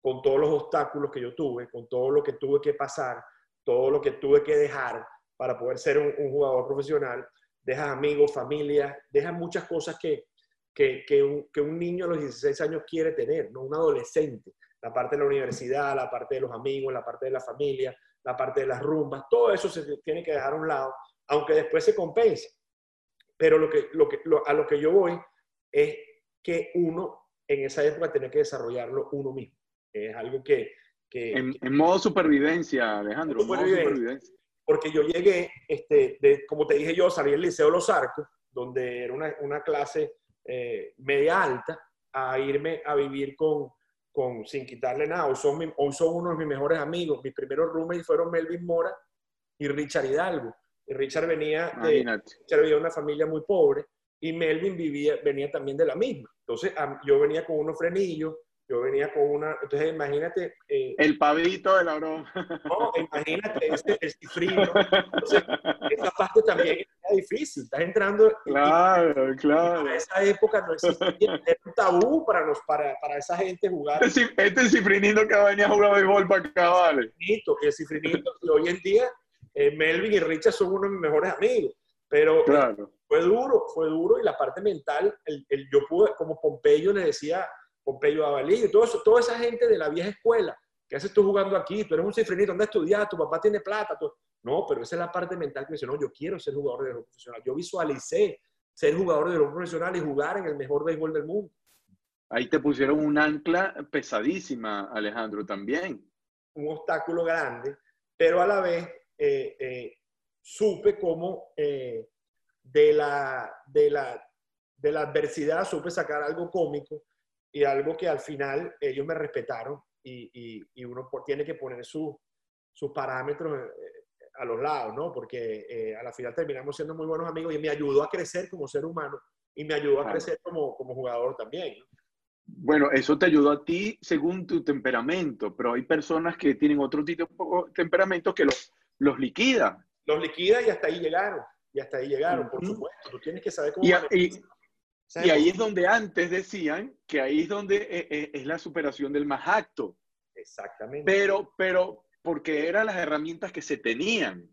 con todos los obstáculos que yo tuve, con todo lo que tuve que pasar, todo lo que tuve que dejar para poder ser un, jugador profesional, dejas amigos, familia, dejas muchas cosas que, que, que, un, que, un, niño a los 16 años quiere tener, ¿no? un adolescente. La parte de la universidad, la parte de los amigos, la parte de la familia, la parte de las rumbas, todo eso se tiene que dejar a un lado, aunque después se compense. Pero lo que, lo que, a lo que yo voy es que uno en esa época tiene que desarrollarlo uno mismo. Es algo que... en, modo supervivencia, Alejandro. supervivencia. Porque yo llegué, este, de, como te dije yo, salí del Liceo Los Arcos, donde era una, una clase eh, media alta, a irme a vivir con, con sin quitarle nada. Hoy son, hoy son uno de mis mejores amigos. Mis primeros roommates fueron Melvin Mora y Richard Hidalgo. Y Richard venía de, Richard venía de una familia muy pobre y Melvin vivía, venía también de la misma. Entonces yo venía con unos frenillos, yo venía con una, entonces imagínate... Eh, el pavito de la broma. No, imagínate ese, el cifrino. Entonces, [laughs] esa parte también era difícil. Estás entrando... Claro, claro. En esa época no existía, era un tabú para, los, para, para esa gente jugar. Este, este cifrinito que venía a jugar béisbol para acá, vale. El cifrinito, y hoy en día eh, Melvin y Richard son uno de mis mejores amigos. Pero claro. fue duro, fue duro y la parte mental, el, el, yo pude, como Pompeyo le decía Pompeyo Avalí, y todo eso, toda esa gente de la vieja escuela. ¿Qué haces tú jugando aquí? Tú eres un cifrinito, ¿dónde estudias? Tu papá tiene plata. No, pero esa es la parte mental que me dice, no, yo quiero ser jugador de béisbol profesional. Yo visualicé ser jugador de béisbol profesional y jugar en el mejor béisbol del mundo. Ahí te pusieron un ancla pesadísima, Alejandro, también. Un obstáculo grande, pero a la vez eh, eh, supe cómo eh, de, la, de, la, de la adversidad supe sacar algo cómico y algo que al final ellos me respetaron y, y, uno tiene que poner sus parámetros eh, a los lados, ¿no? Porque eh, a la final terminamos siendo muy buenos amigos y me ayudó a crecer como ser humano y me ayudó a crecer como, como jugador también. Bueno, eso te ayudó a ti según tu temperamento, pero hay personas que tienen otro tipo de temperamento que los, los liquida. Los liquida y hasta ahí llegaron. Y hasta ahí llegaron, por supuesto. Tú tienes que saber cómo... Y ahí es donde antes decían que ahí es donde eh, eh, es la superación del más acto. Exactamente. Pero, pero porque eran las herramientas que se tenían.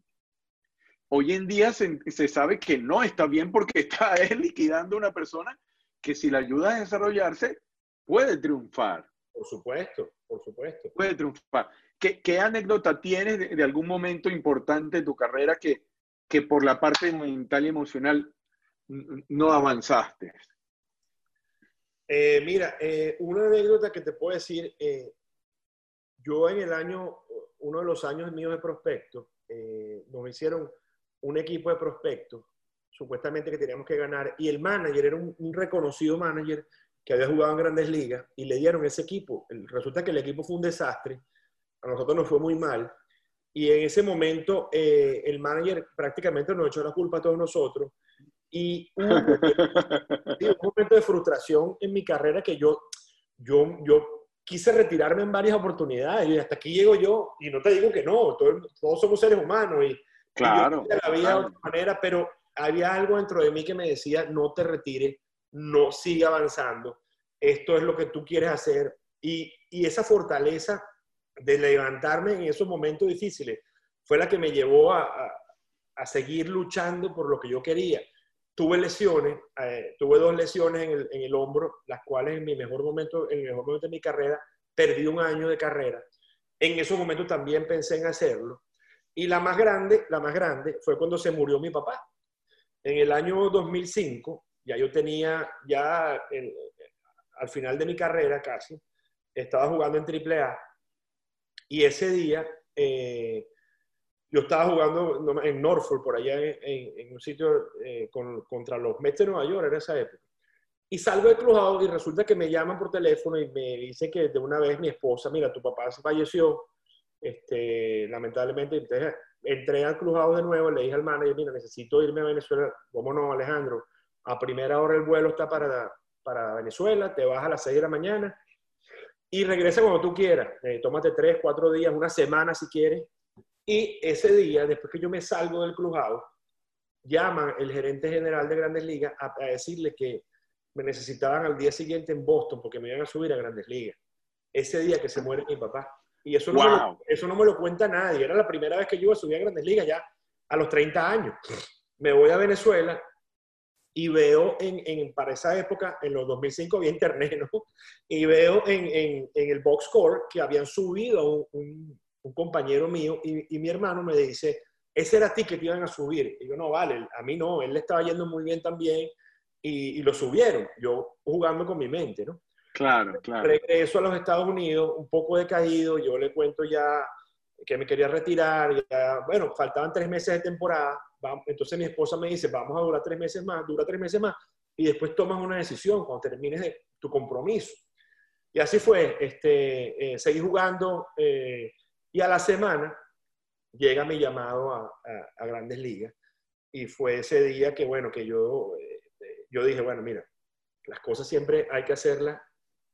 Hoy en día se, sabe que no está bien porque [laughs] está él liquidando a una persona que si la ayuda a desarrollarse, puede triunfar. Por supuesto, por supuesto. Puede triunfar. ¿Qué, qué anécdota tienes de, de, algún momento importante de tu carrera que, que por la parte mental y emocional no avanzaste? Eh, mira, eh, una anécdota que te puedo decir, eh, yo en el año, uno de los años míos de prospecto, nos hicieron un equipo de prospectos, supuestamente que teníamos que ganar, y el manager era un, reconocido manager que había jugado en grandes ligas y le dieron ese equipo. Resulta que el equipo fue un desastre, a nosotros nos fue muy mal y en ese momento el manager prácticamente nos echó la culpa a todos nosotros y [laughs] hubo un momento de frustración en mi carrera que yo, yo, yo quise retirarme en varias oportunidades y hasta aquí llego yo. Y no te digo que no, todos, somos seres humanos y, claro, la vida de otra manera, pero había algo dentro de mí que me decía no te retires, no siga avanzando, esto es lo que tú quieres hacer. Y, y esa fortaleza de levantarme en esos momentos difíciles fue la que me llevó a, a, seguir luchando por lo que yo quería. Tuve lesiones, eh, tuve dos lesiones en el, en el, hombro, las cuales en mi mejor momento, en el mejor momento de mi carrera, perdí un año de carrera. En esos momentos también pensé en hacerlo. Y la más grande, la más grande fue cuando se murió mi papá. En el año 2005, ya yo tenía, ya al final de mi carrera casi, estaba jugando en AAA y ese día eh, yo estaba jugando en Norfolk, por allá en, un sitio eh, contra los Mets de Nueva York en esa época. Y salgo del clubhouse y resulta que me llaman por teléfono y me dicen que de una vez mi esposa, mira, tu papá falleció, este, lamentablemente. Entonces entré al clubhouse de nuevo, le dije al manager, mira, necesito irme a Venezuela. ¿Cómo no, Alejandro? A primera hora el vuelo está para, para Venezuela, te vas a las 6 de la mañana y regresa cuando tú quieras. Eh, tómate tres, cuatro días, una semana si quieres. Y ese día, después que yo me salgo del clubhouse, llama el gerente general de Grandes Ligas a, decirle que me necesitaban al día siguiente en Boston porque me iban a subir a Grandes Ligas. Ese día que se muere mi papá. Y eso no, me lo, eso no me lo cuenta nadie. Era la primera vez que yo iba a subir a Grandes Ligas ya a los 30 años. Me voy a Venezuela y veo en, en, para esa época, en los 2005 había internet, ¿no? Y veo en, en, en el box score que habían subido un, un, compañero mío y, y, mi hermano me dice, ese era a ti que te iban a subir. Y yo, no, vale, a mí no, él le estaba yendo muy bien también y, y lo subieron, yo jugando con mi mente, ¿no? Claro, claro. Regreso a los Estados Unidos, un poco decaído, yo le cuento ya que me quería retirar, ya, bueno, faltaban tres meses de temporada, entonces mi esposa me dice, vamos a durar tres meses más, dura tres meses más, y después tomas una decisión cuando termines tu compromiso. Y así fue, este, eh, seguí jugando eh, y a la semana llega mi llamado a, Grandes Ligas y fue ese día que, bueno, que yo, eh, yo dije, bueno, mira, las cosas siempre hay que hacerlas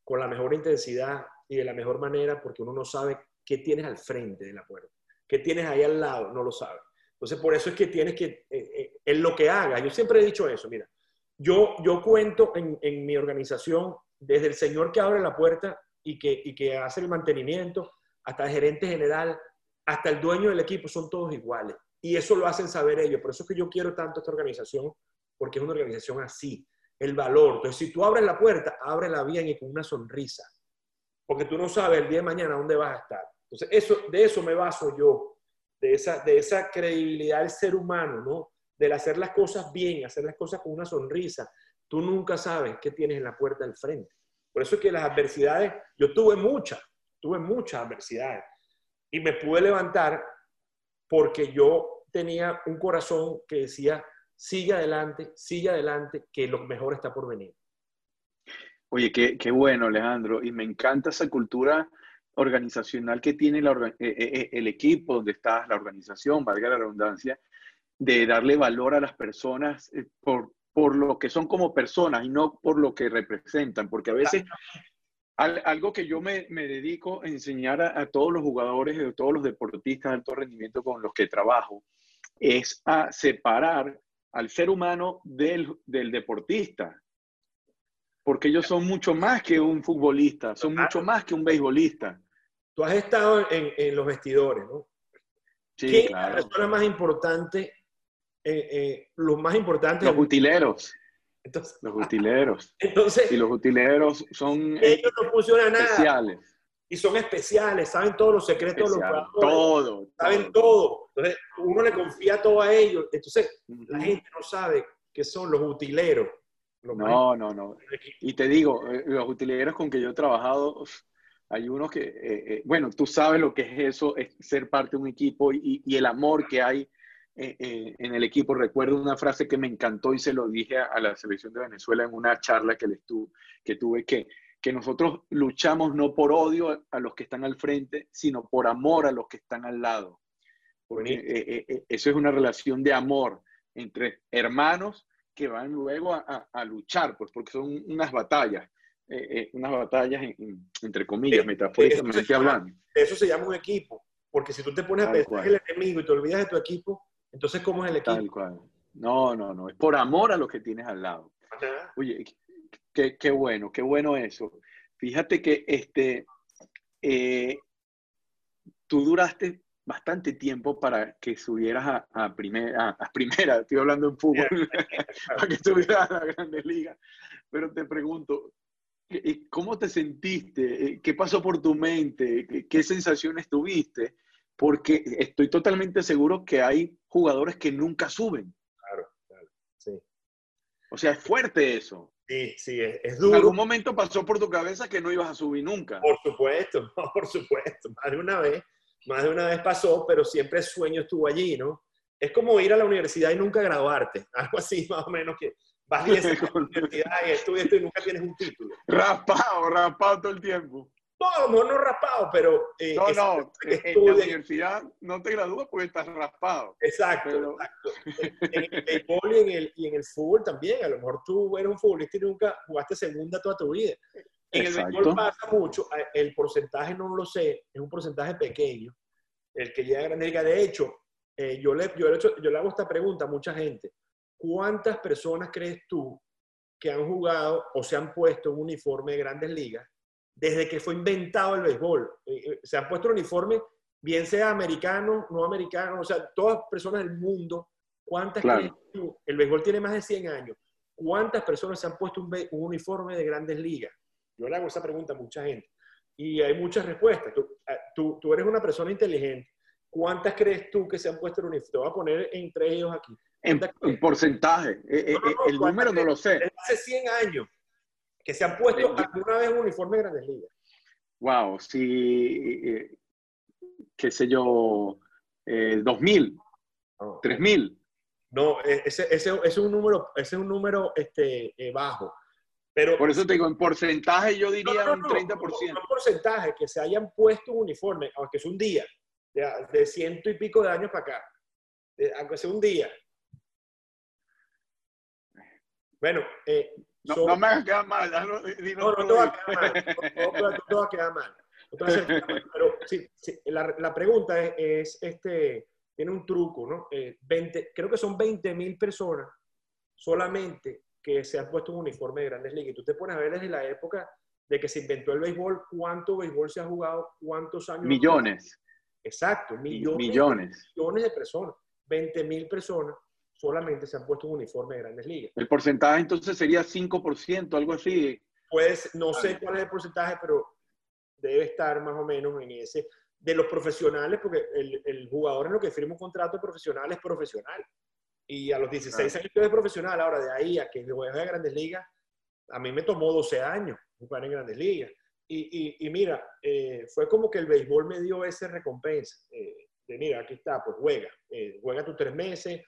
con la mejor intensidad y de la mejor manera porque uno no sabe qué tienes al frente de la puerta, qué tienes ahí al lado, no lo sabe. Entonces, por eso es que tienes que, eh, eh, en lo que haga, yo siempre he dicho eso, mira, yo, yo cuento en, en, mi organización desde el señor que abre la puerta y que, y que hace el mantenimiento, hasta el gerente general, hasta el dueño del equipo, son todos iguales. Y eso lo hacen saber ellos. Por eso es que yo quiero tanto esta organización, porque es una organización así, el valor. Entonces, si tú abres la puerta, ábrela bien y con una sonrisa, porque tú no sabes el día de mañana dónde vas a estar. Entonces, eso, de eso me baso yo de esa, de esa credibilidad del ser humano, ¿no? Del hacer las cosas bien, hacer las cosas con una sonrisa. Tú nunca sabes qué tienes en la puerta del frente. Por eso es que las adversidades, yo tuve muchas, tuve muchas adversidades y me pude levantar porque yo tenía un corazón que decía, sigue adelante, sigue adelante, que lo mejor está por venir. Oye, qué, qué bueno, Alejandro, y me encanta esa cultura organizacional que tiene eh, eh, eh, el equipo donde está la organización, valga la redundancia, de darle valor a las personas por, por lo que son como personas y no por lo que representan, porque a veces algo que yo me, me, dedico a enseñar a, todos los jugadores, a todos los deportistas de alto rendimiento con los que trabajo, es a separar al ser humano del, del deportista porque ellos son mucho más que un futbolista, son mucho más que un beisbolista. Tú has estado en, en los vestidores, ¿no? Sí, ¿Quién claro. es la persona más importante, eh, eh, los más importantes? Los utileros. Entonces, los utileros. [laughs] Entonces, y los utileros son ellos no funcionan nada. especiales. Y son especiales, saben todos los secretos Especial. de los jugadores. Todo. Saben todo. Entonces, uno le confía todo a ellos. Entonces, uh -huh. la gente no sabe que son los utileros. No, no, no. Y te digo, eh, los utileros con que yo he trabajado, hay unos que, eh, eh, bueno, tú sabes lo que es eso, es ser parte de un equipo y, y, el amor que hay eh, eh, en el equipo. Recuerdo una frase que me encantó y se lo dije a, la selección de Venezuela en una charla que, les que tuve, que, que nosotros luchamos no por odio a los que están al frente, sino por amor a los que están al lado. Porque eso es una relación de amor entre hermanos que van luego a, a, luchar, pues porque son unas batallas, unas batallas entre comillas, metafóricamente hablando. Eso se llama un equipo, porque si tú te pones a pensar en el enemigo y te olvidas de tu equipo, entonces, ¿cómo es el equipo? Tal cual. No, no, no. Es por amor a lo que tienes al lado. Oye, qué, qué, bueno, qué bueno eso. Fíjate que este, eh, tú duraste bastante tiempo para que subieras a, a, primera, a, primera, estoy hablando en fútbol, [laughs] para que subieras a la Grande Liga. Pero te pregunto, ¿cómo te sentiste? ¿Qué pasó por tu mente? ¿Qué sensaciones tuviste? Porque estoy totalmente seguro que hay jugadores que nunca suben. Claro, claro, sí. O sea, es fuerte eso. Sí, sí, es, duro. ¿En algún momento pasó por tu cabeza que no ibas a subir nunca? Por supuesto, [laughs] por supuesto. Más de una vez, más de una vez pasó, pero siempre el sueño estuvo allí, ¿no? Es como ir a la universidad y nunca graduarte. [laughs] Algo así, más o menos, que vas 10 años a la universidad y estudias y nunca tienes un título. Raspado, raspado todo el tiempo. No, raspado, pero... Eh, no, no, en la universidad no te gradúas porque estás raspado. Exacto, exacto. En, el béisbol y en el, y en el fútbol también. A lo mejor tú eres un futbolista y nunca jugaste segunda toda tu vida. En el béisbol pasa mucho, el porcentaje no lo sé, es un porcentaje pequeño, el que llega a Grande Liga. De hecho, eh, yo, le, yo, le hecho, yo le hago esta pregunta a mucha gente. ¿Cuántas personas crees tú que han jugado o se han puesto un uniforme de Grandes Ligas desde que fue inventado el béisbol. Eh, eh, se han puesto el uniforme, bien sea americano, no americano, o sea, todas personas del mundo. ¿Cuántas El béisbol tiene más de 100 años. ¿Cuántas personas se han puesto un, uniforme de grandes ligas? Yo le hago esa pregunta a mucha gente. Y hay muchas respuestas. Eh, tú, tú, eres una persona inteligente. ¿Cuántas crees tú que se han puesto el uniforme? Te voy a poner entre ellos aquí. En, porcentaje. el número no lo sé. Hace 100 años que se han puesto alguna vez un uniforme de Grandes Ligas. Wow, sí, eh, qué sé yo, eh, 2000, 3000. No, e, ese, ese, es un número, ese es un número este, eh, bajo. Pero, Por eso te digo, en porcentaje yo diría un 30%. No, porcentaje, que se hayan puesto un uniforme, aunque es un día, de, ciento y pico de años para acá, aunque sea un día. Bueno, eh, no, me hagas quedar mal. No, no, no, te va a quedar mal. No, te va a quedar mal. Pero sí, sí, la, la, pregunta es, es, este, tiene un truco, ¿no? Eh, 20, creo que son 20 mil personas solamente que se han puesto un uniforme de grandes ligas. Y tú te pones a ver desde la época de que se inventó el béisbol, cuánto béisbol se ha jugado, cuántos años. Millones. Exacto, millones. Millones. Millones de personas. 20 mil personas solamente se han puesto un uniforme de grandes ligas. El porcentaje entonces sería 5%, algo así. Pues no sé cuál es el porcentaje, pero debe estar más o menos en ese. De los profesionales, porque el, el jugador en lo que firma un contrato profesional es profesional. Y a los 16 años es profesional. Ahora, de ahí a que juegue a grandes ligas, a mí me tomó 12 años jugar en grandes ligas. Y, y, mira, eh, fue como que el béisbol me dio esa recompensa. Eh, de mira, aquí está, pues juega. Eh, juega tus tres meses,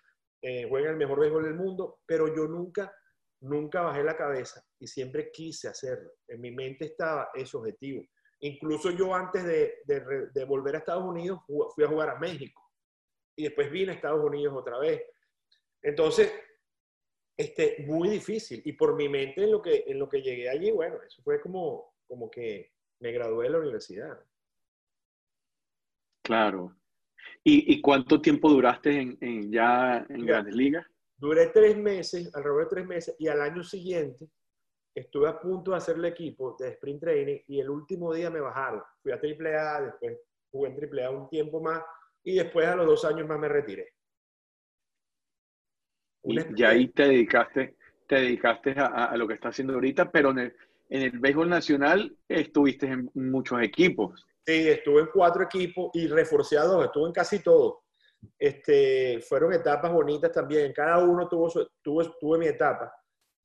eh, juega el mejor béisbol del mundo, pero yo nunca, nunca bajé la cabeza y siempre quise hacerlo. En mi mente estaba ese objetivo. Incluso yo antes de, de, volver a Estados Unidos fui a jugar a México y después vine a Estados Unidos otra vez. Entonces, este, muy difícil. Y por mi mente en lo que, en lo que llegué allí, bueno, eso fue como, como que me gradué de la universidad. Claro, ¿Y, cuánto tiempo duraste en, ya en Grandes Ligas? Duré tres meses, alrededor de tres meses, y al año siguiente estuve a punto de hacer el equipo de sprint training y el último día me bajaron. Fui a AAA, después jugué en AAA un tiempo más y después a los dos años más me retiré. Y, ahí te dedicaste, te dedicaste a, lo que estás haciendo ahorita, pero en el, en el béisbol nacional estuviste en muchos equipos. Sí, estuve en cuatro equipos y reforcé a dos, estuve en casi todos. Este, fueron etapas bonitas también. Cada uno tuvo, su, tuvo, tuve mi etapa.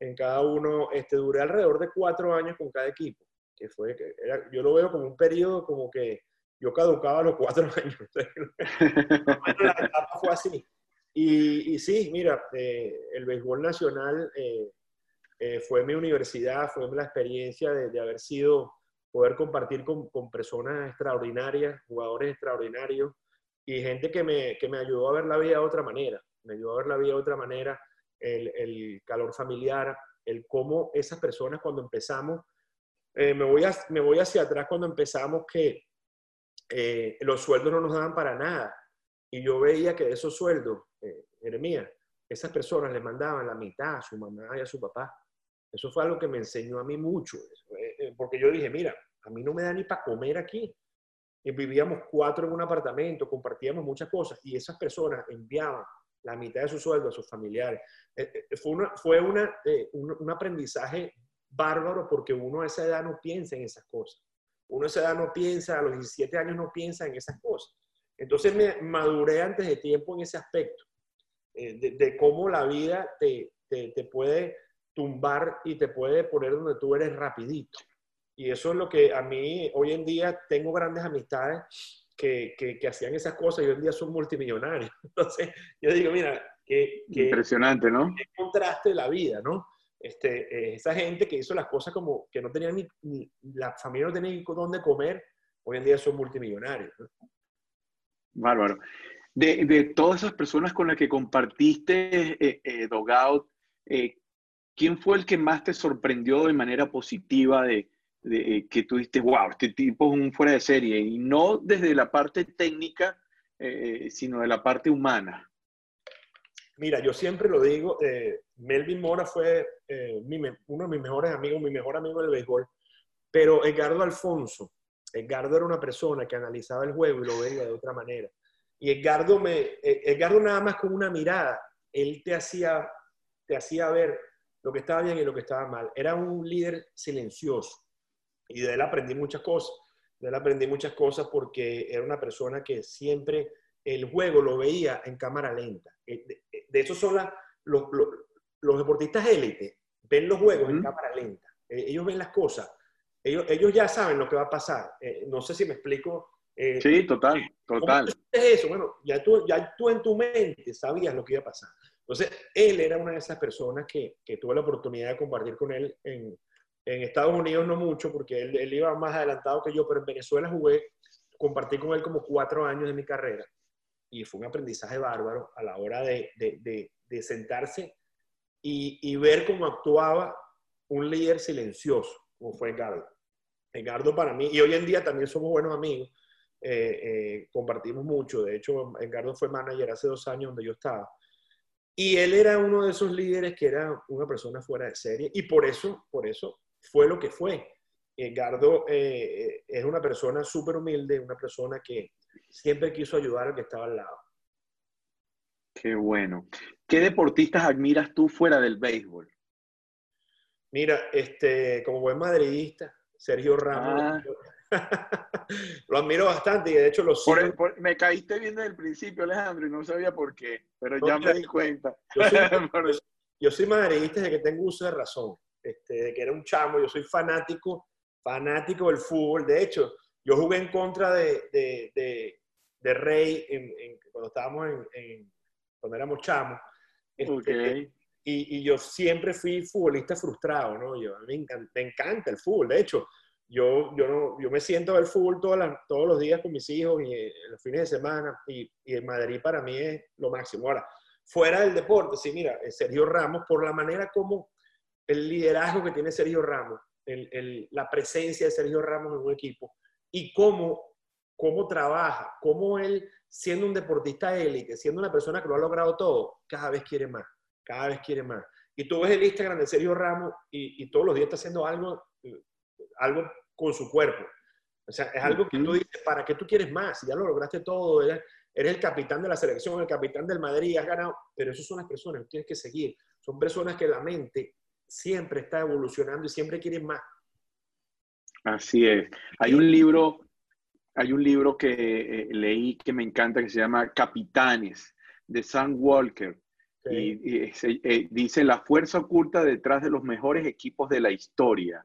En cada uno este, duré alrededor de cuatro años con cada equipo. Que fue, era, yo lo veo como un periodo como que yo caducaba los cuatro [laughs] años. la etapa fue así. Y, sí, mira, eh, el béisbol nacional eh, eh, fue mi universidad, fue la experiencia de, haber sido, poder compartir con, con, personas extraordinarias, jugadores extraordinarios y gente que me, que me ayudó a ver la vida de otra manera, me ayudó a ver la vida de otra manera, el, el calor familiar, el cómo esas personas cuando empezamos, me, voy a, me voy hacia atrás cuando empezamos que los sueldos no nos daban para nada y yo veía que esos sueldos, eh, Jeremías, esas personas le mandaban la mitad a su mamá y a su papá. Eso fue algo que me enseñó a mí mucho, eh, eh, porque yo dije, mira, a mí no me da ni para comer aquí. Y vivíamos cuatro en un apartamento, compartíamos muchas cosas y esas personas enviaban la mitad de su sueldo a sus familiares. fue una, fue una, un, aprendizaje bárbaro porque uno a esa edad no piensa en esas cosas. Uno a esa edad no piensa, a los 17 años no piensa en esas cosas. Entonces me maduré antes de tiempo en ese aspecto, eh, de, cómo la vida te, te, puede tumbar y te puede poner donde tú eres rapidito. Y eso es lo que a mí hoy en día tengo grandes amistades que, que, hacían esas cosas y hoy en día son multimillonarios. [laughs] Entonces yo digo, mira, que, impresionante, ¿no? Qué contraste la vida, ¿no? Este, eh, esa gente que hizo las cosas como que no tenían ni, ni, la familia no tenía ni dónde comer, hoy en día son multimillonarios. ¿no? Bárbaro. De, de, todas esas personas con las que compartiste eh, eh, Dogout, eh, ¿quién fue el que más te sorprendió de manera positiva de, de que tú dijiste, wow, este tipo es un fuera de serie? Y no desde la parte técnica, sino de la parte humana. Mira, yo siempre lo digo, Melvin Mora fue uno de mis mejores amigos, mi mejor amigo del béisbol, pero Edgardo Alfonso, Edgardo era una persona que analizaba el juego y lo veía de otra manera. Y Edgardo, me, eh, Edgardo nada más con una mirada, él te hacía, te hacía ver lo que estaba bien y lo que estaba mal. Era un líder silencioso. Y de él aprendí muchas cosas. De él aprendí muchas cosas porque era una persona que siempre el juego lo veía en cámara lenta. Eh, de, eso son los, los, deportistas élite, ven los juegos en cámara lenta. Eh, ellos ven las cosas ellos, ellos ya saben lo que va a pasar. Eh, no sé si me explico. Eh, sí, total, total. es eso? Bueno, ya tú, ya tú en tu mente sabías lo que iba a pasar. Entonces, él era una de esas personas que, que tuve la oportunidad de compartir con él en, en Estados Unidos, no mucho, porque él, él, iba más adelantado que yo, pero en Venezuela jugué, compartí con él como cuatro años de mi carrera. Y fue un aprendizaje bárbaro a la hora de, de, de, sentarse y, y, ver cómo actuaba un líder silencioso, como fue Gardo. Edgardo para mí, y hoy en día también somos buenos amigos, eh, eh, compartimos mucho, de hecho Edgardo fue manager hace dos años donde yo estaba, y él era uno de esos líderes que era una persona fuera de serie, y por eso, por eso fue lo que fue. Edgardo eh, es una persona súper humilde, una persona que siempre quiso ayudar al que estaba al lado. Qué bueno. ¿Qué deportistas admiras tú fuera del béisbol? Mira, este, como buen madridista, Sergio Ramos. Ah. [laughs] lo admiro bastante y de hecho lo sigo. me caíste bien desde el principio, Alejandro, y no sabía por qué, pero ya me di cuenta. Yo soy, [laughs] madridista de que tengo uso de razón, este, de que era un chamo, yo soy fanático, fanático del fútbol. De hecho, yo jugué en contra de, de, de, Rey cuando estábamos en, cuando éramos chamos. Este, y, yo siempre fui futbolista frustrado, ¿no? Yo, a mí me encanta, el fútbol. De hecho, yo, yo, no, yo me siento a ver fútbol todos los días con mis hijos y eh, los fines de semana. Y, y en Madrid para mí es lo máximo. Ahora, fuera del deporte, sí, mira, eh, Sergio Ramos, por la manera como el liderazgo que tiene Sergio Ramos, el, el, la presencia de Sergio Ramos en un equipo y cómo, cómo trabaja, cómo él, siendo un deportista élite, siendo una persona que lo ha logrado todo, cada vez quiere más cada vez quiere más. Y tú ves el Instagram de Sergio Ramos y, todos los días está haciendo algo, algo con su cuerpo. O sea, es algo que tú dices, ¿para qué tú quieres más? Ya lo lograste todo, eres, el capitán de la selección, el capitán del Madrid, has ganado, pero esas son las personas que tienes que seguir. Son personas que la mente siempre está evolucionando y siempre quieren más. Así es. Hay un libro, hay un libro que eh, leí que me encanta que se llama Capitanes de Sam Walker. Y, eh, dice la fuerza oculta detrás de los mejores equipos de la historia.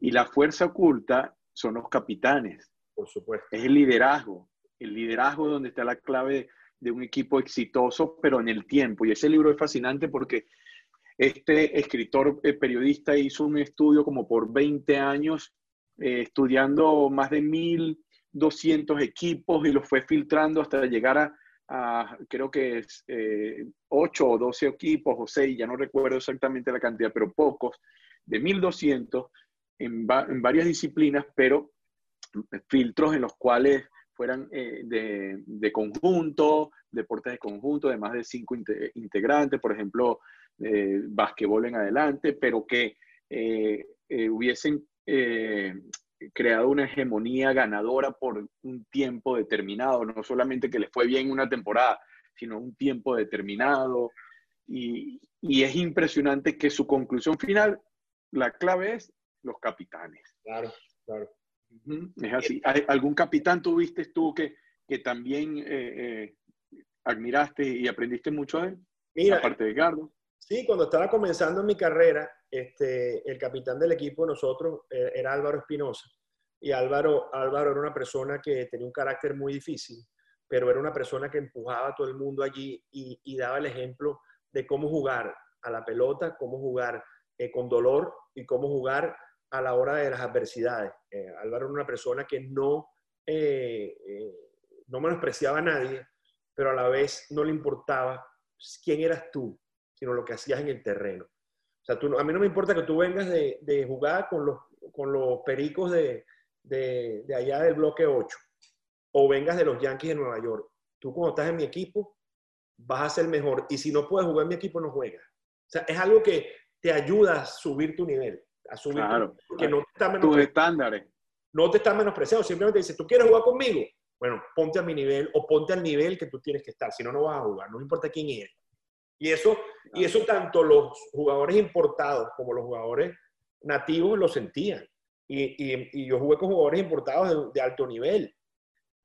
Y la fuerza oculta son los capitanes. Por supuesto. Es el liderazgo. El liderazgo donde está la clave de un equipo exitoso, pero en el tiempo. Y ese libro es fascinante porque este escritor eh, periodista hizo un estudio como por 20 años, eh, estudiando más de 1.200 equipos y los fue filtrando hasta llegar a, creo que es 8 o 12 equipos o 6, ya no recuerdo exactamente la cantidad, pero pocos, de 1.200 en, en varias disciplinas, pero filtros en los cuales fueran eh, de, conjunto, deportes de conjunto, de más de cinco integrantes, por ejemplo, eh, basquetbol en adelante, pero que eh, eh, hubiesen creado una hegemonía ganadora por un tiempo determinado, no solamente que les fue bien una temporada, sino un tiempo determinado. Y, y es impresionante que su conclusión final, la clave es los capitanes. Claro, claro. Es así. ¿Algún capitán tuviste tú que, que también eh, eh, admiraste y aprendiste mucho de él? Mira, aparte de Gardo. Sí, cuando estaba comenzando mi carrera, este, el capitán del equipo de nosotros eh, era Álvaro Espinosa. Y Álvaro, Álvaro era una persona que tenía un carácter muy difícil, pero era una persona que empujaba a todo el mundo allí y, daba el ejemplo de cómo jugar a la pelota, cómo jugar con dolor y cómo jugar a la hora de las adversidades. Eh, Álvaro era una persona que no, eh, eh, no menospreciaba a nadie, pero a la vez no le importaba quién eras tú, sino lo que hacías en el terreno. O sea, tú, a mí no me importa que tú vengas de, de jugar con los, con los pericos de, de, de, allá del bloque 8 o vengas de los Yankees de Nueva York. Tú cuando estás en mi equipo vas a ser mejor y si no puedes jugar en mi equipo no juegas. O sea, es algo que te ayuda a subir tu nivel a subir claro, que no te está tus estándares. No te está menospreciando, simplemente dice, ¿tú quieres jugar conmigo? Bueno, ponte a mi nivel o ponte al nivel que tú tienes que estar, si no, no vas a jugar, no importa quién eres. Y eso, y eso tanto los jugadores importados como los jugadores nativos lo sentían. Y, y, yo jugué con jugadores importados de, alto nivel.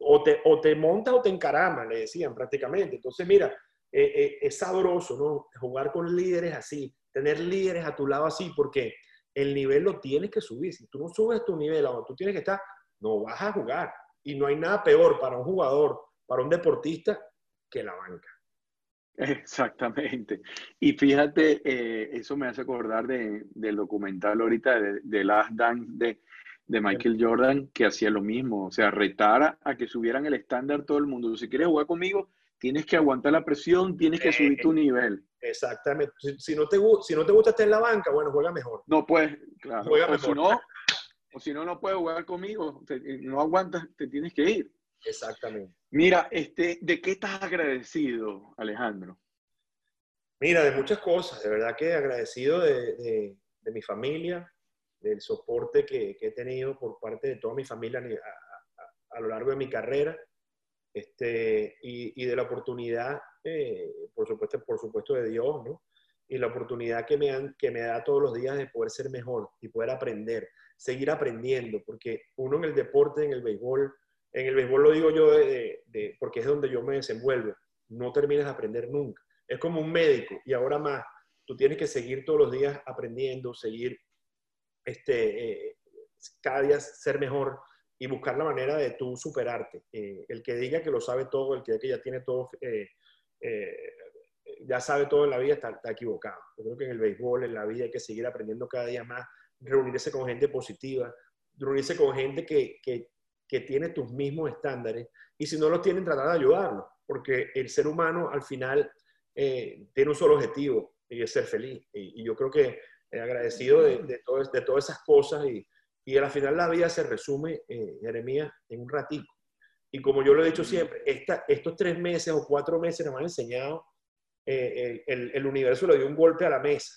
O te, o te montas o te encaramas, le decían prácticamente. Entonces, mira, eh, eh, es sabroso, ¿no? Jugar con líderes así, tener líderes a tu lado así, porque el nivel lo tienes que subir. Si tú no subes tu nivel a donde tú tienes que estar, no vas a jugar. Y no hay nada peor para un jugador, para un deportista, que la banca. Exactamente. Y fíjate, eh, eso me hace acordar de, del documental ahorita de, de Last Dance de, de Michael Jordan, que hacía lo mismo, o sea, retara a que subieran el estándar todo el mundo. Si quieres jugar conmigo, tienes que aguantar la presión, tienes que subir tu nivel. Exactamente. Si, no te, si no te gusta estar en la banca, bueno, juega mejor. No puedes, claro. Juega o Si no, o si no, no puedes jugar conmigo, no aguantas, te tienes que ir. Exactamente. Mira, este, ¿de qué estás agradecido, Alejandro? Mira, de muchas cosas. De verdad que agradecido de, de, mi familia, del soporte que, que, he tenido por parte de toda mi familia a, a lo largo de mi carrera este, y, y, de la oportunidad, eh, por, supuesto, por supuesto, de Dios, ¿no? Y la oportunidad que me, han, que me da todos los días de poder ser mejor y poder aprender, seguir aprendiendo, porque uno en el deporte, en el béisbol, en el béisbol lo digo yo porque es donde yo me desenvuelvo, no terminas de aprender nunca. Es como un médico y ahora más, tú tienes que seguir todos los días aprendiendo, seguir este, eh, cada día ser mejor y buscar la manera de tú superarte. Eh, el que diga que lo sabe todo, el que diga ya tiene todo, eh, eh, ya sabe todo en la vida, está, equivocado. Yo creo que en el béisbol, en la vida, hay que seguir aprendiendo cada día más, reunirse con gente positiva, reunirse con gente que, que tiene tus mismos estándares y si no los tienen, tratar de ayudarlos, porque el ser humano al final tiene un solo objetivo y es ser feliz. Y, yo creo que agradecido de, de, todo, de todas esas cosas y, y al final la vida se resume, eh, Jeremías, en un ratito. Y como yo lo he dicho siempre, esta, estos tres meses o cuatro meses nos han enseñado, eh, el, el, universo le dio un golpe a la mesa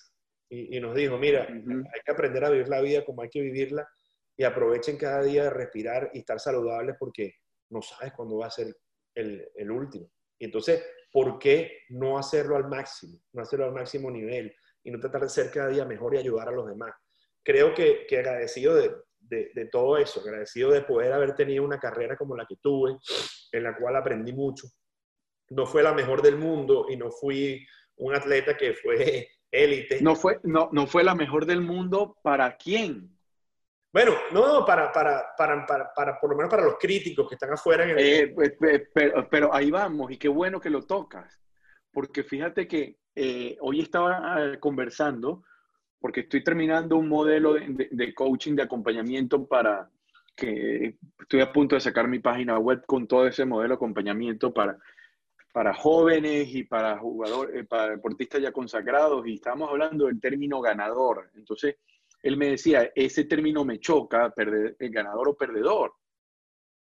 y, y nos dijo, mira, hay que aprender a vivir la vida como hay que vivirla y aprovechen cada día de respirar y estar saludables porque no sabes cuándo va a ser el, el último. Y entonces, ¿por qué no hacerlo al máximo? No hacerlo al máximo nivel y no tratar de ser cada día mejor y ayudar a los demás creo que, que agradecido de, de, todo eso, agradecido de poder haber tenido una carrera como la que tuve, en la cual aprendí mucho. No fue la mejor del mundo y no fui un atleta que fue [laughs] élite. No fue, no, no fue la mejor del mundo para quién. Bueno, no, para, para, para, para, por lo menos para los críticos que están afuera. Eh, pues, pues, pero, pero, ahí vamos, y qué bueno que lo tocas, porque fíjate que eh, hoy estaba ah, conversando, porque estoy terminando un modelo de, de, coaching, de acompañamiento para que estoy a punto de sacar mi página web con todo ese modelo de acompañamiento para, para jóvenes y para jugadores, eh, para deportistas ya consagrados, y estábamos hablando del término ganador. Entonces, él me decía, ese término me choca, perder, el ganador o perdedor,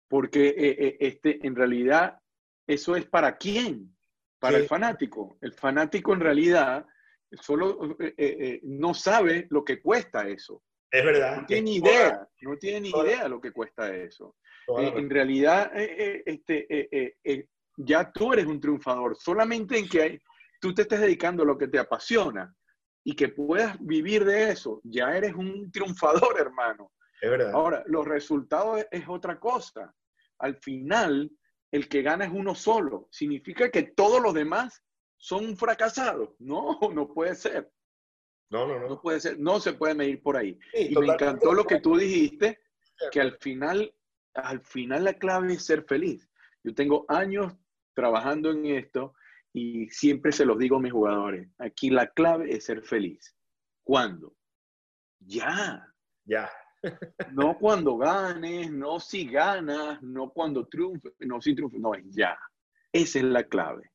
porque eh, eh, este, en realidad eso es para quién, para el fanático. El fanático en realidad solo eh, no sabe lo que cuesta eso. Es verdad. No tiene ni idea, no tiene ni idea lo que cuesta eso. en realidad, este, ya tú eres un triunfador, solamente en que tú te estés dedicando a lo que te apasiona y que puedas vivir de eso, ya eres un [laughs] triunfador, hermano. Es verdad. Ahora, los resultados es, otra cosa. Al final, el que gana es uno solo. ¿Significa que todos los demás son fracasados? [laughs] No, no puede ser. No, no, no. No puede ser, no se puede medir por ahí. y me encantó lo que tú dijiste, que al final, al final la clave es ser feliz. Yo tengo años trabajando en esto y siempre se los digo a mis jugadores, aquí la clave es ser feliz. ¿Cuándo? Ya. Ya. no [laughs] cuando ganes, no si ganas, no cuando triunfes, no si triunfes, no, es ya. Esa es la clave.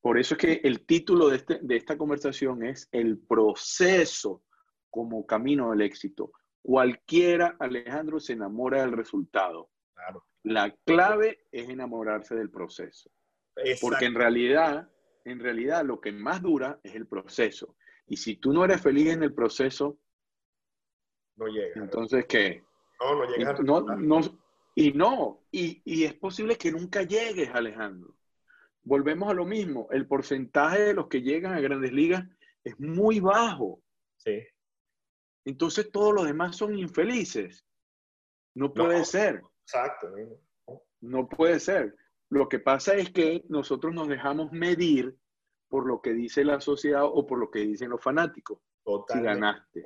Por eso es que el título de, este, de esta conversación es El proceso como camino al éxito. Cualquiera, Alejandro, se enamora del resultado. Claro. La clave es enamorarse del proceso. Porque en realidad, en realidad lo que más dura es el proceso. Y si tú no eres feliz en el proceso, no llega. Entonces, ¿qué? No, no llega. No, no, y no, y, y es posible que nunca llegues, Alejandro. Volvemos a lo mismo, el porcentaje de los que llegan a grandes ligas es muy bajo. Sí. Entonces todos los demás son infelices. No puede ser. Exacto. No puede ser. Lo que pasa es que nosotros nos dejamos medir por lo que dice la sociedad o por lo que dicen los fanáticos. Totalmente. Si ganaste.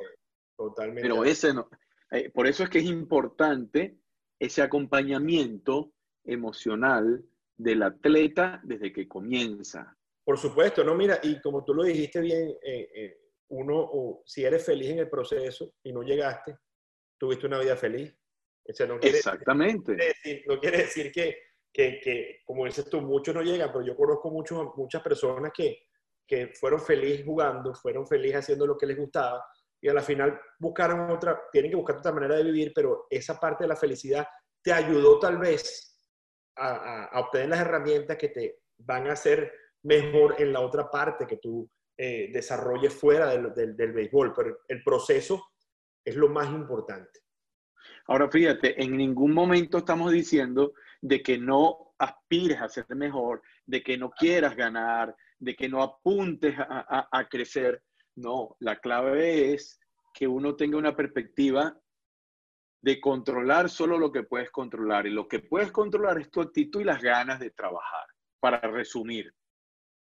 Totalmente. Pero ese no. Eh, por eso es que es importante ese acompañamiento emocional del atleta desde que comienza. Por supuesto, no, mira, y como tú lo dijiste bien, eh, eh, uno, si eres feliz en el proceso y no llegaste, tuviste una vida feliz. Exactamente. no quiere decir que, que, como dices tú, muchos no llegan, pero yo conozco muchos, muchas personas que, que fueron felices jugando, fueron felices haciendo lo que les gustaba y a la final buscaron otra, tienen que buscar otra manera de vivir, pero esa parte de la felicidad te ayudó tal vez a, a, obtener las herramientas que te van a hacer mejor en la otra parte que tú eh, desarrolles fuera del, del, del béisbol, pero el proceso es lo más importante. Ahora fíjate, en ningún momento estamos diciendo de que no aspires a ser mejor, de que no quieras ganar, de que no apuntes a, crecer. No, la clave es que uno tenga una perspectiva de controlar solo lo que puedes controlar. Y lo que puedes controlar es tu actitud y las ganas de trabajar, para resumir.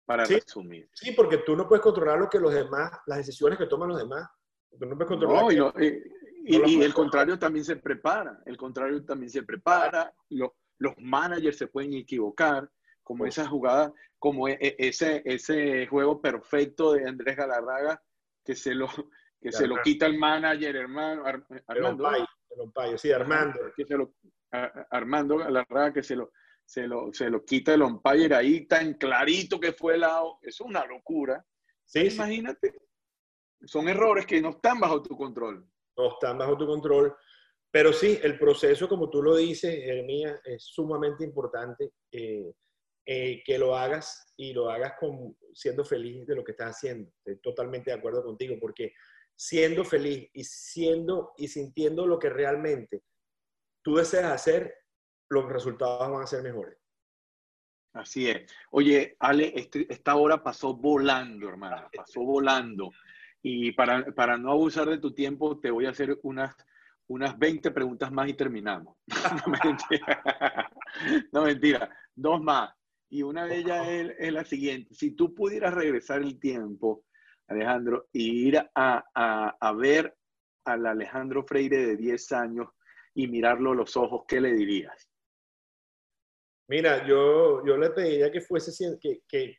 Para resumir. Sí, porque tú no puedes controlar lo que los demás, las decisiones que toman los demás. Tú no puedes controlar. y, el contrario también se prepara. El contrario también se prepara. Lo, los managers se pueden equivocar, como esa jugada, como e, e, ese, ese juego perfecto de Andrés Galarraga, que se lo, que se lo quita el manager, hermano, Armando. sí, Armando. Que se lo, Armando Galarraga, que se lo, se lo, se lo quita el umpire ahí tan clarito que fue el lado. Es una locura. Sí, Imagínate. Son errores que no están bajo tu control. No están bajo tu control. Pero sí, el proceso, como tú lo dices, Jeremías, es sumamente importante eh, eh, que lo hagas y lo hagas con, siendo feliz de lo que estás haciendo. Estoy totalmente de acuerdo contigo, porque siendo feliz y siendo y sintiendo lo que realmente tú deseas hacer, los resultados van a ser mejores. Así es. Oye, Ale, este, esta hora pasó volando, hermano, pasó volando. Y para, para no abusar de tu tiempo, te voy a hacer unas unas 20 preguntas más y terminamos. [laughs] no, mentira. Dos más. Y una de ellas es, la siguiente. Si tú pudieras regresar el tiempo, Alejandro, e ir a, ver al Alejandro Freire de 10 años y mirarlo a los ojos, ¿qué le dirías? Mira, yo, yo le pediría que fuese que, que,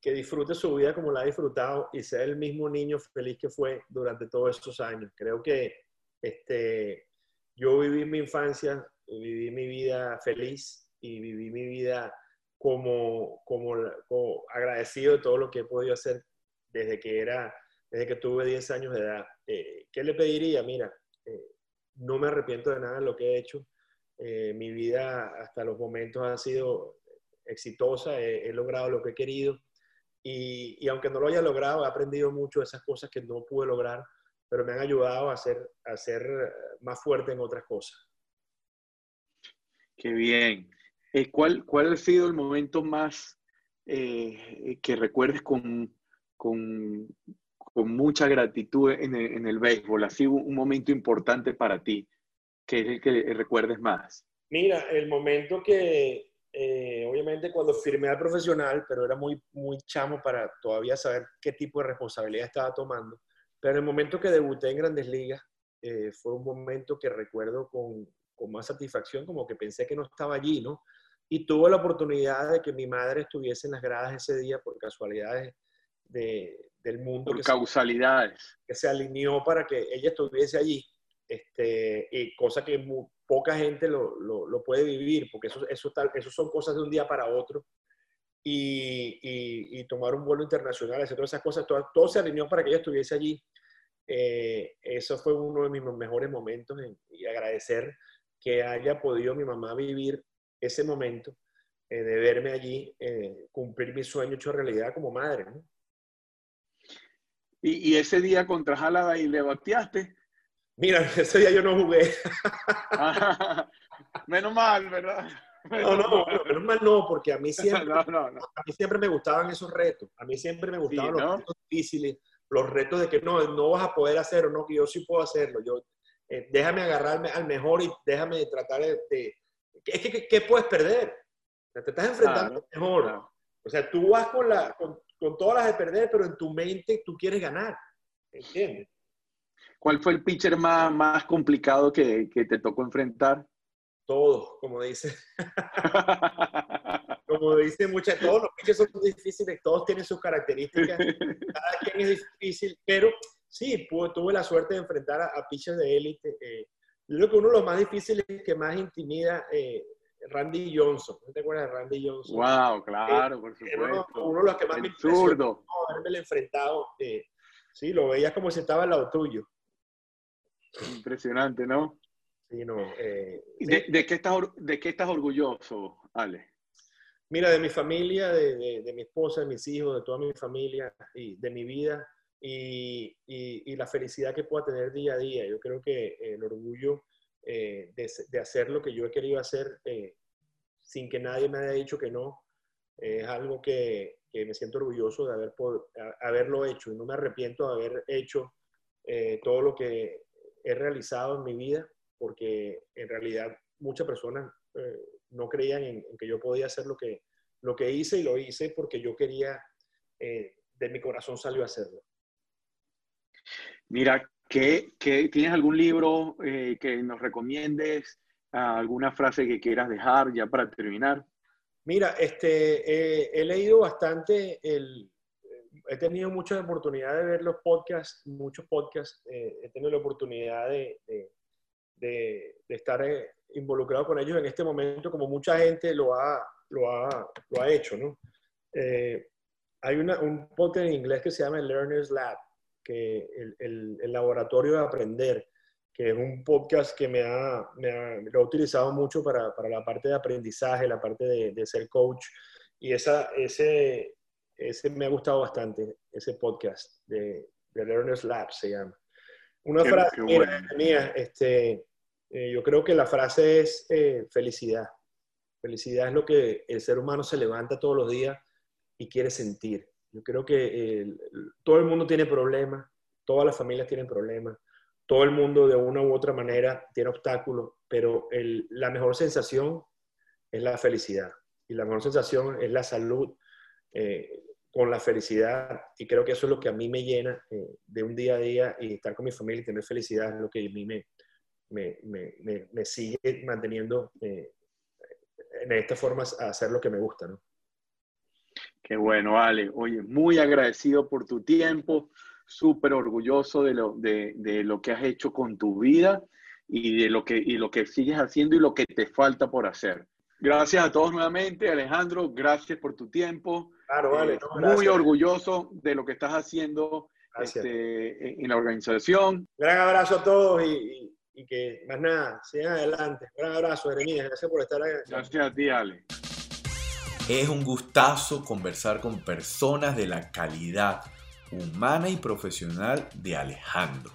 que disfrute su vida como la ha disfrutado y sea el mismo niño feliz que fue durante todos estos años. Creo que este, yo viví mi infancia, viví mi vida feliz y viví mi vida como, como, agradecido de todo lo que he podido hacer desde que era, desde que tuve 10 años de edad. Eh, ¿Qué le pediría? Mira, eh, no me arrepiento de nada de lo que he hecho. Eh, mi vida hasta los momentos ha sido exitosa, he, logrado lo que he querido y, y, aunque no lo haya logrado, he aprendido mucho de esas cosas que no pude lograr, pero me han ayudado a ser, a ser más fuerte en otras cosas. Qué bien. Eh, ¿cuál, ¿Cuál ha sido el momento más eh, que recuerdes con, con, con mucha gratitud en el, en el, béisbol? ¿Ha sido un momento importante para ti que es el que recuerdes más? Mira, el momento que, eh, obviamente cuando firmé al profesional, pero era muy, muy chamo para todavía saber qué tipo de responsabilidad estaba tomando, pero el momento que debuté en Grandes Ligas fue un momento que recuerdo con, con más satisfacción, como que pensé que no estaba allí, ¿no? y tuvo la oportunidad de que mi madre estuviese en las gradas ese día por casualidades de, del mundo. Por causalidades. que se alineó para que ella estuviese allí. Este, y cosa que poca gente lo, lo, puede vivir, porque eso, eso, tal, eso son cosas de un día para otro. Y, y, tomar un vuelo internacional, hacer todas esas cosas, todo, todo, se alineó para que ella estuviese allí. Eh, eso fue uno de mis mejores momentos y agradecer que haya podido mi mamá vivir ese momento eh, de verme allí, eh, cumplir mi sueño hecho realidad como madre. ¿Y, ese día contra Jalada y le bateaste? Mira, [laughs] ese día yo no jugué. [laughs] menos mal, ¿verdad? no, no, menos mal no, porque a mí [laughs] siempre, A mí siempre me gustaban esos retos. A mí siempre me gustaban los retos difíciles, los retos de que no, no vas a poder hacerlo, no, que yo sí puedo hacerlo. Yo, eh, déjame agarrarme al mejor y déjame tratar de, es que, ¿qué puedes perder? te estás enfrentando mejor. O sea, tú vas con, la, con, con, todas las de perder, pero en tu mente tú quieres ganar. ¿Entiendes? ¿Cuál fue el pitcher más, más complicado que, que te tocó enfrentar? Todos, como dice. [laughs] como dice muchas, todos los pitchers son difíciles, todos tienen sus características, [laughs] cada quien es difícil, pero sí, tuve la suerte de enfrentar a, a pitchers de élite. Eh, yo creo que uno de los más difíciles que más intimida eh, Randy Johnson. ¿No te acuerdas de Randy Johnson? Wow, claro, por supuesto. Uno, de los que más me impresionó haberme enfrentado. Eh, sí, lo veías como si estaba al lado tuyo. Impresionante, ¿no? Sí, no. Eh, ¿De, qué estás, ¿De qué estás orgulloso, Ale? Mira, de mi familia, de, de, de mi esposa, de mis hijos, de toda mi familia y de mi vida y, y, la felicidad que pueda tener día a día. Yo creo que el orgullo eh, de, de, hacer lo que yo he querido hacer eh, sin que nadie me haya dicho que no, es algo que, que, me siento orgulloso de haber haberlo hecho y no me arrepiento de haber hecho eh, todo lo que he realizado en mi vida, porque en realidad muchas personas no creían en, en, que yo podía hacer lo que, lo que hice y lo hice porque yo quería, de mi corazón salió a hacerlo. Mira, ¿qué, tienes algún libro eh, que nos recomiendes? ¿Alguna frase que quieras dejar ya para terminar? Mira, este, eh, he leído bastante, el, he tenido mucha oportunidad de ver los podcasts, muchos podcasts, eh, he tenido la oportunidad de, de, estar involucrado con ellos en este momento, como mucha gente lo ha, lo ha, lo ha hecho, ¿no? hay una, un podcast en inglés que se llama Learner's Lab, que el, el, laboratorio de aprender, que es un podcast que me ha, me ha, lo he utilizado mucho para, para, la parte de aprendizaje, la parte de, de, ser coach. Y esa, ese, ese me ha gustado bastante, ese podcast de, de Learner's Lab se llama. Una frase mía, este, eh, yo creo que la frase es eh, felicidad. Felicidad es lo que el ser humano se levanta todos los días y quiere sentir. Yo creo que todo el mundo tiene problemas, todas las familias tienen problemas, todo el mundo de una u otra manera tiene obstáculos, pero la mejor sensación es la felicidad y la mejor sensación es la salud. Eh, con la felicidad y creo que eso es lo que a mí me llena eh, de un día a día y estar con mi familia y tener felicidad es lo que a mí me, me, me, me sigue manteniendo eh, en esta forma a hacer lo que me gusta, ¿no? Qué bueno, Ale. Oye, muy agradecido por tu tiempo, súper orgulloso de lo, de, de lo que has hecho con tu vida y de lo que, y lo que sigues haciendo y lo que te falta por hacer. Gracias a todos nuevamente, Alejandro. Gracias por tu tiempo. Claro, vale. Eh, muy orgulloso de lo que estás haciendo este, en la organización. Gran abrazo a todos y, y, que más nada, sigan adelante. Gran abrazo, Jeremías. Gracias por estar aquí. Gracias a ti, Ale. Es un gustazo conversar con personas de la calidad humana y profesional de Alejandro.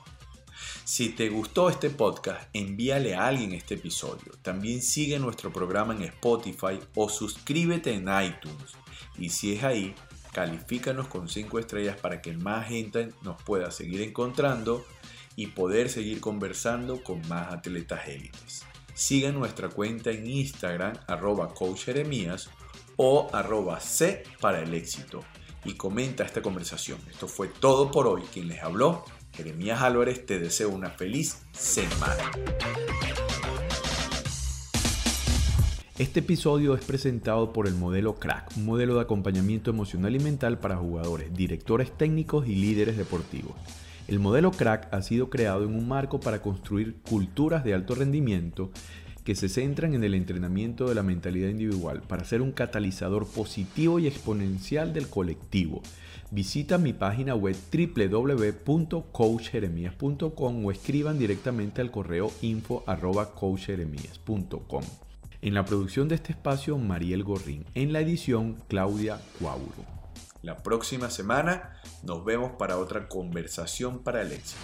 Si te gustó este podcast, envíale a alguien este episodio. También sigue nuestro programa en Spotify o suscríbete en iTunes. Y si es ahí, califícanos con 5 estrellas para que más gente nos pueda seguir encontrando y poder seguir conversando con más atletas élites. Sigue nuestra cuenta en Instagram arroba coach o arroba y comenta esta conversación. Esto fue todo por hoy. Quien les habló, Jeremías Álvarez, te deseo una feliz semana. Este episodio es presentado por el modelo Crack, un modelo de acompañamiento emocional y mental para jugadores, directores técnicos y líderes deportivos. El modelo Crack ha sido creado en un marco para construir culturas de alto rendimiento que se centran en el entrenamiento de la mentalidad individual para ser un catalizador positivo y exponencial del colectivo. Visita mi página web www.coachjeremías.com o escriban directamente al correo info.coachjeremías.com. En la producción de este espacio, Mariel Gorrín. En la edición, Claudia Cuauro. La próxima semana nos vemos para otra conversación para el éxito.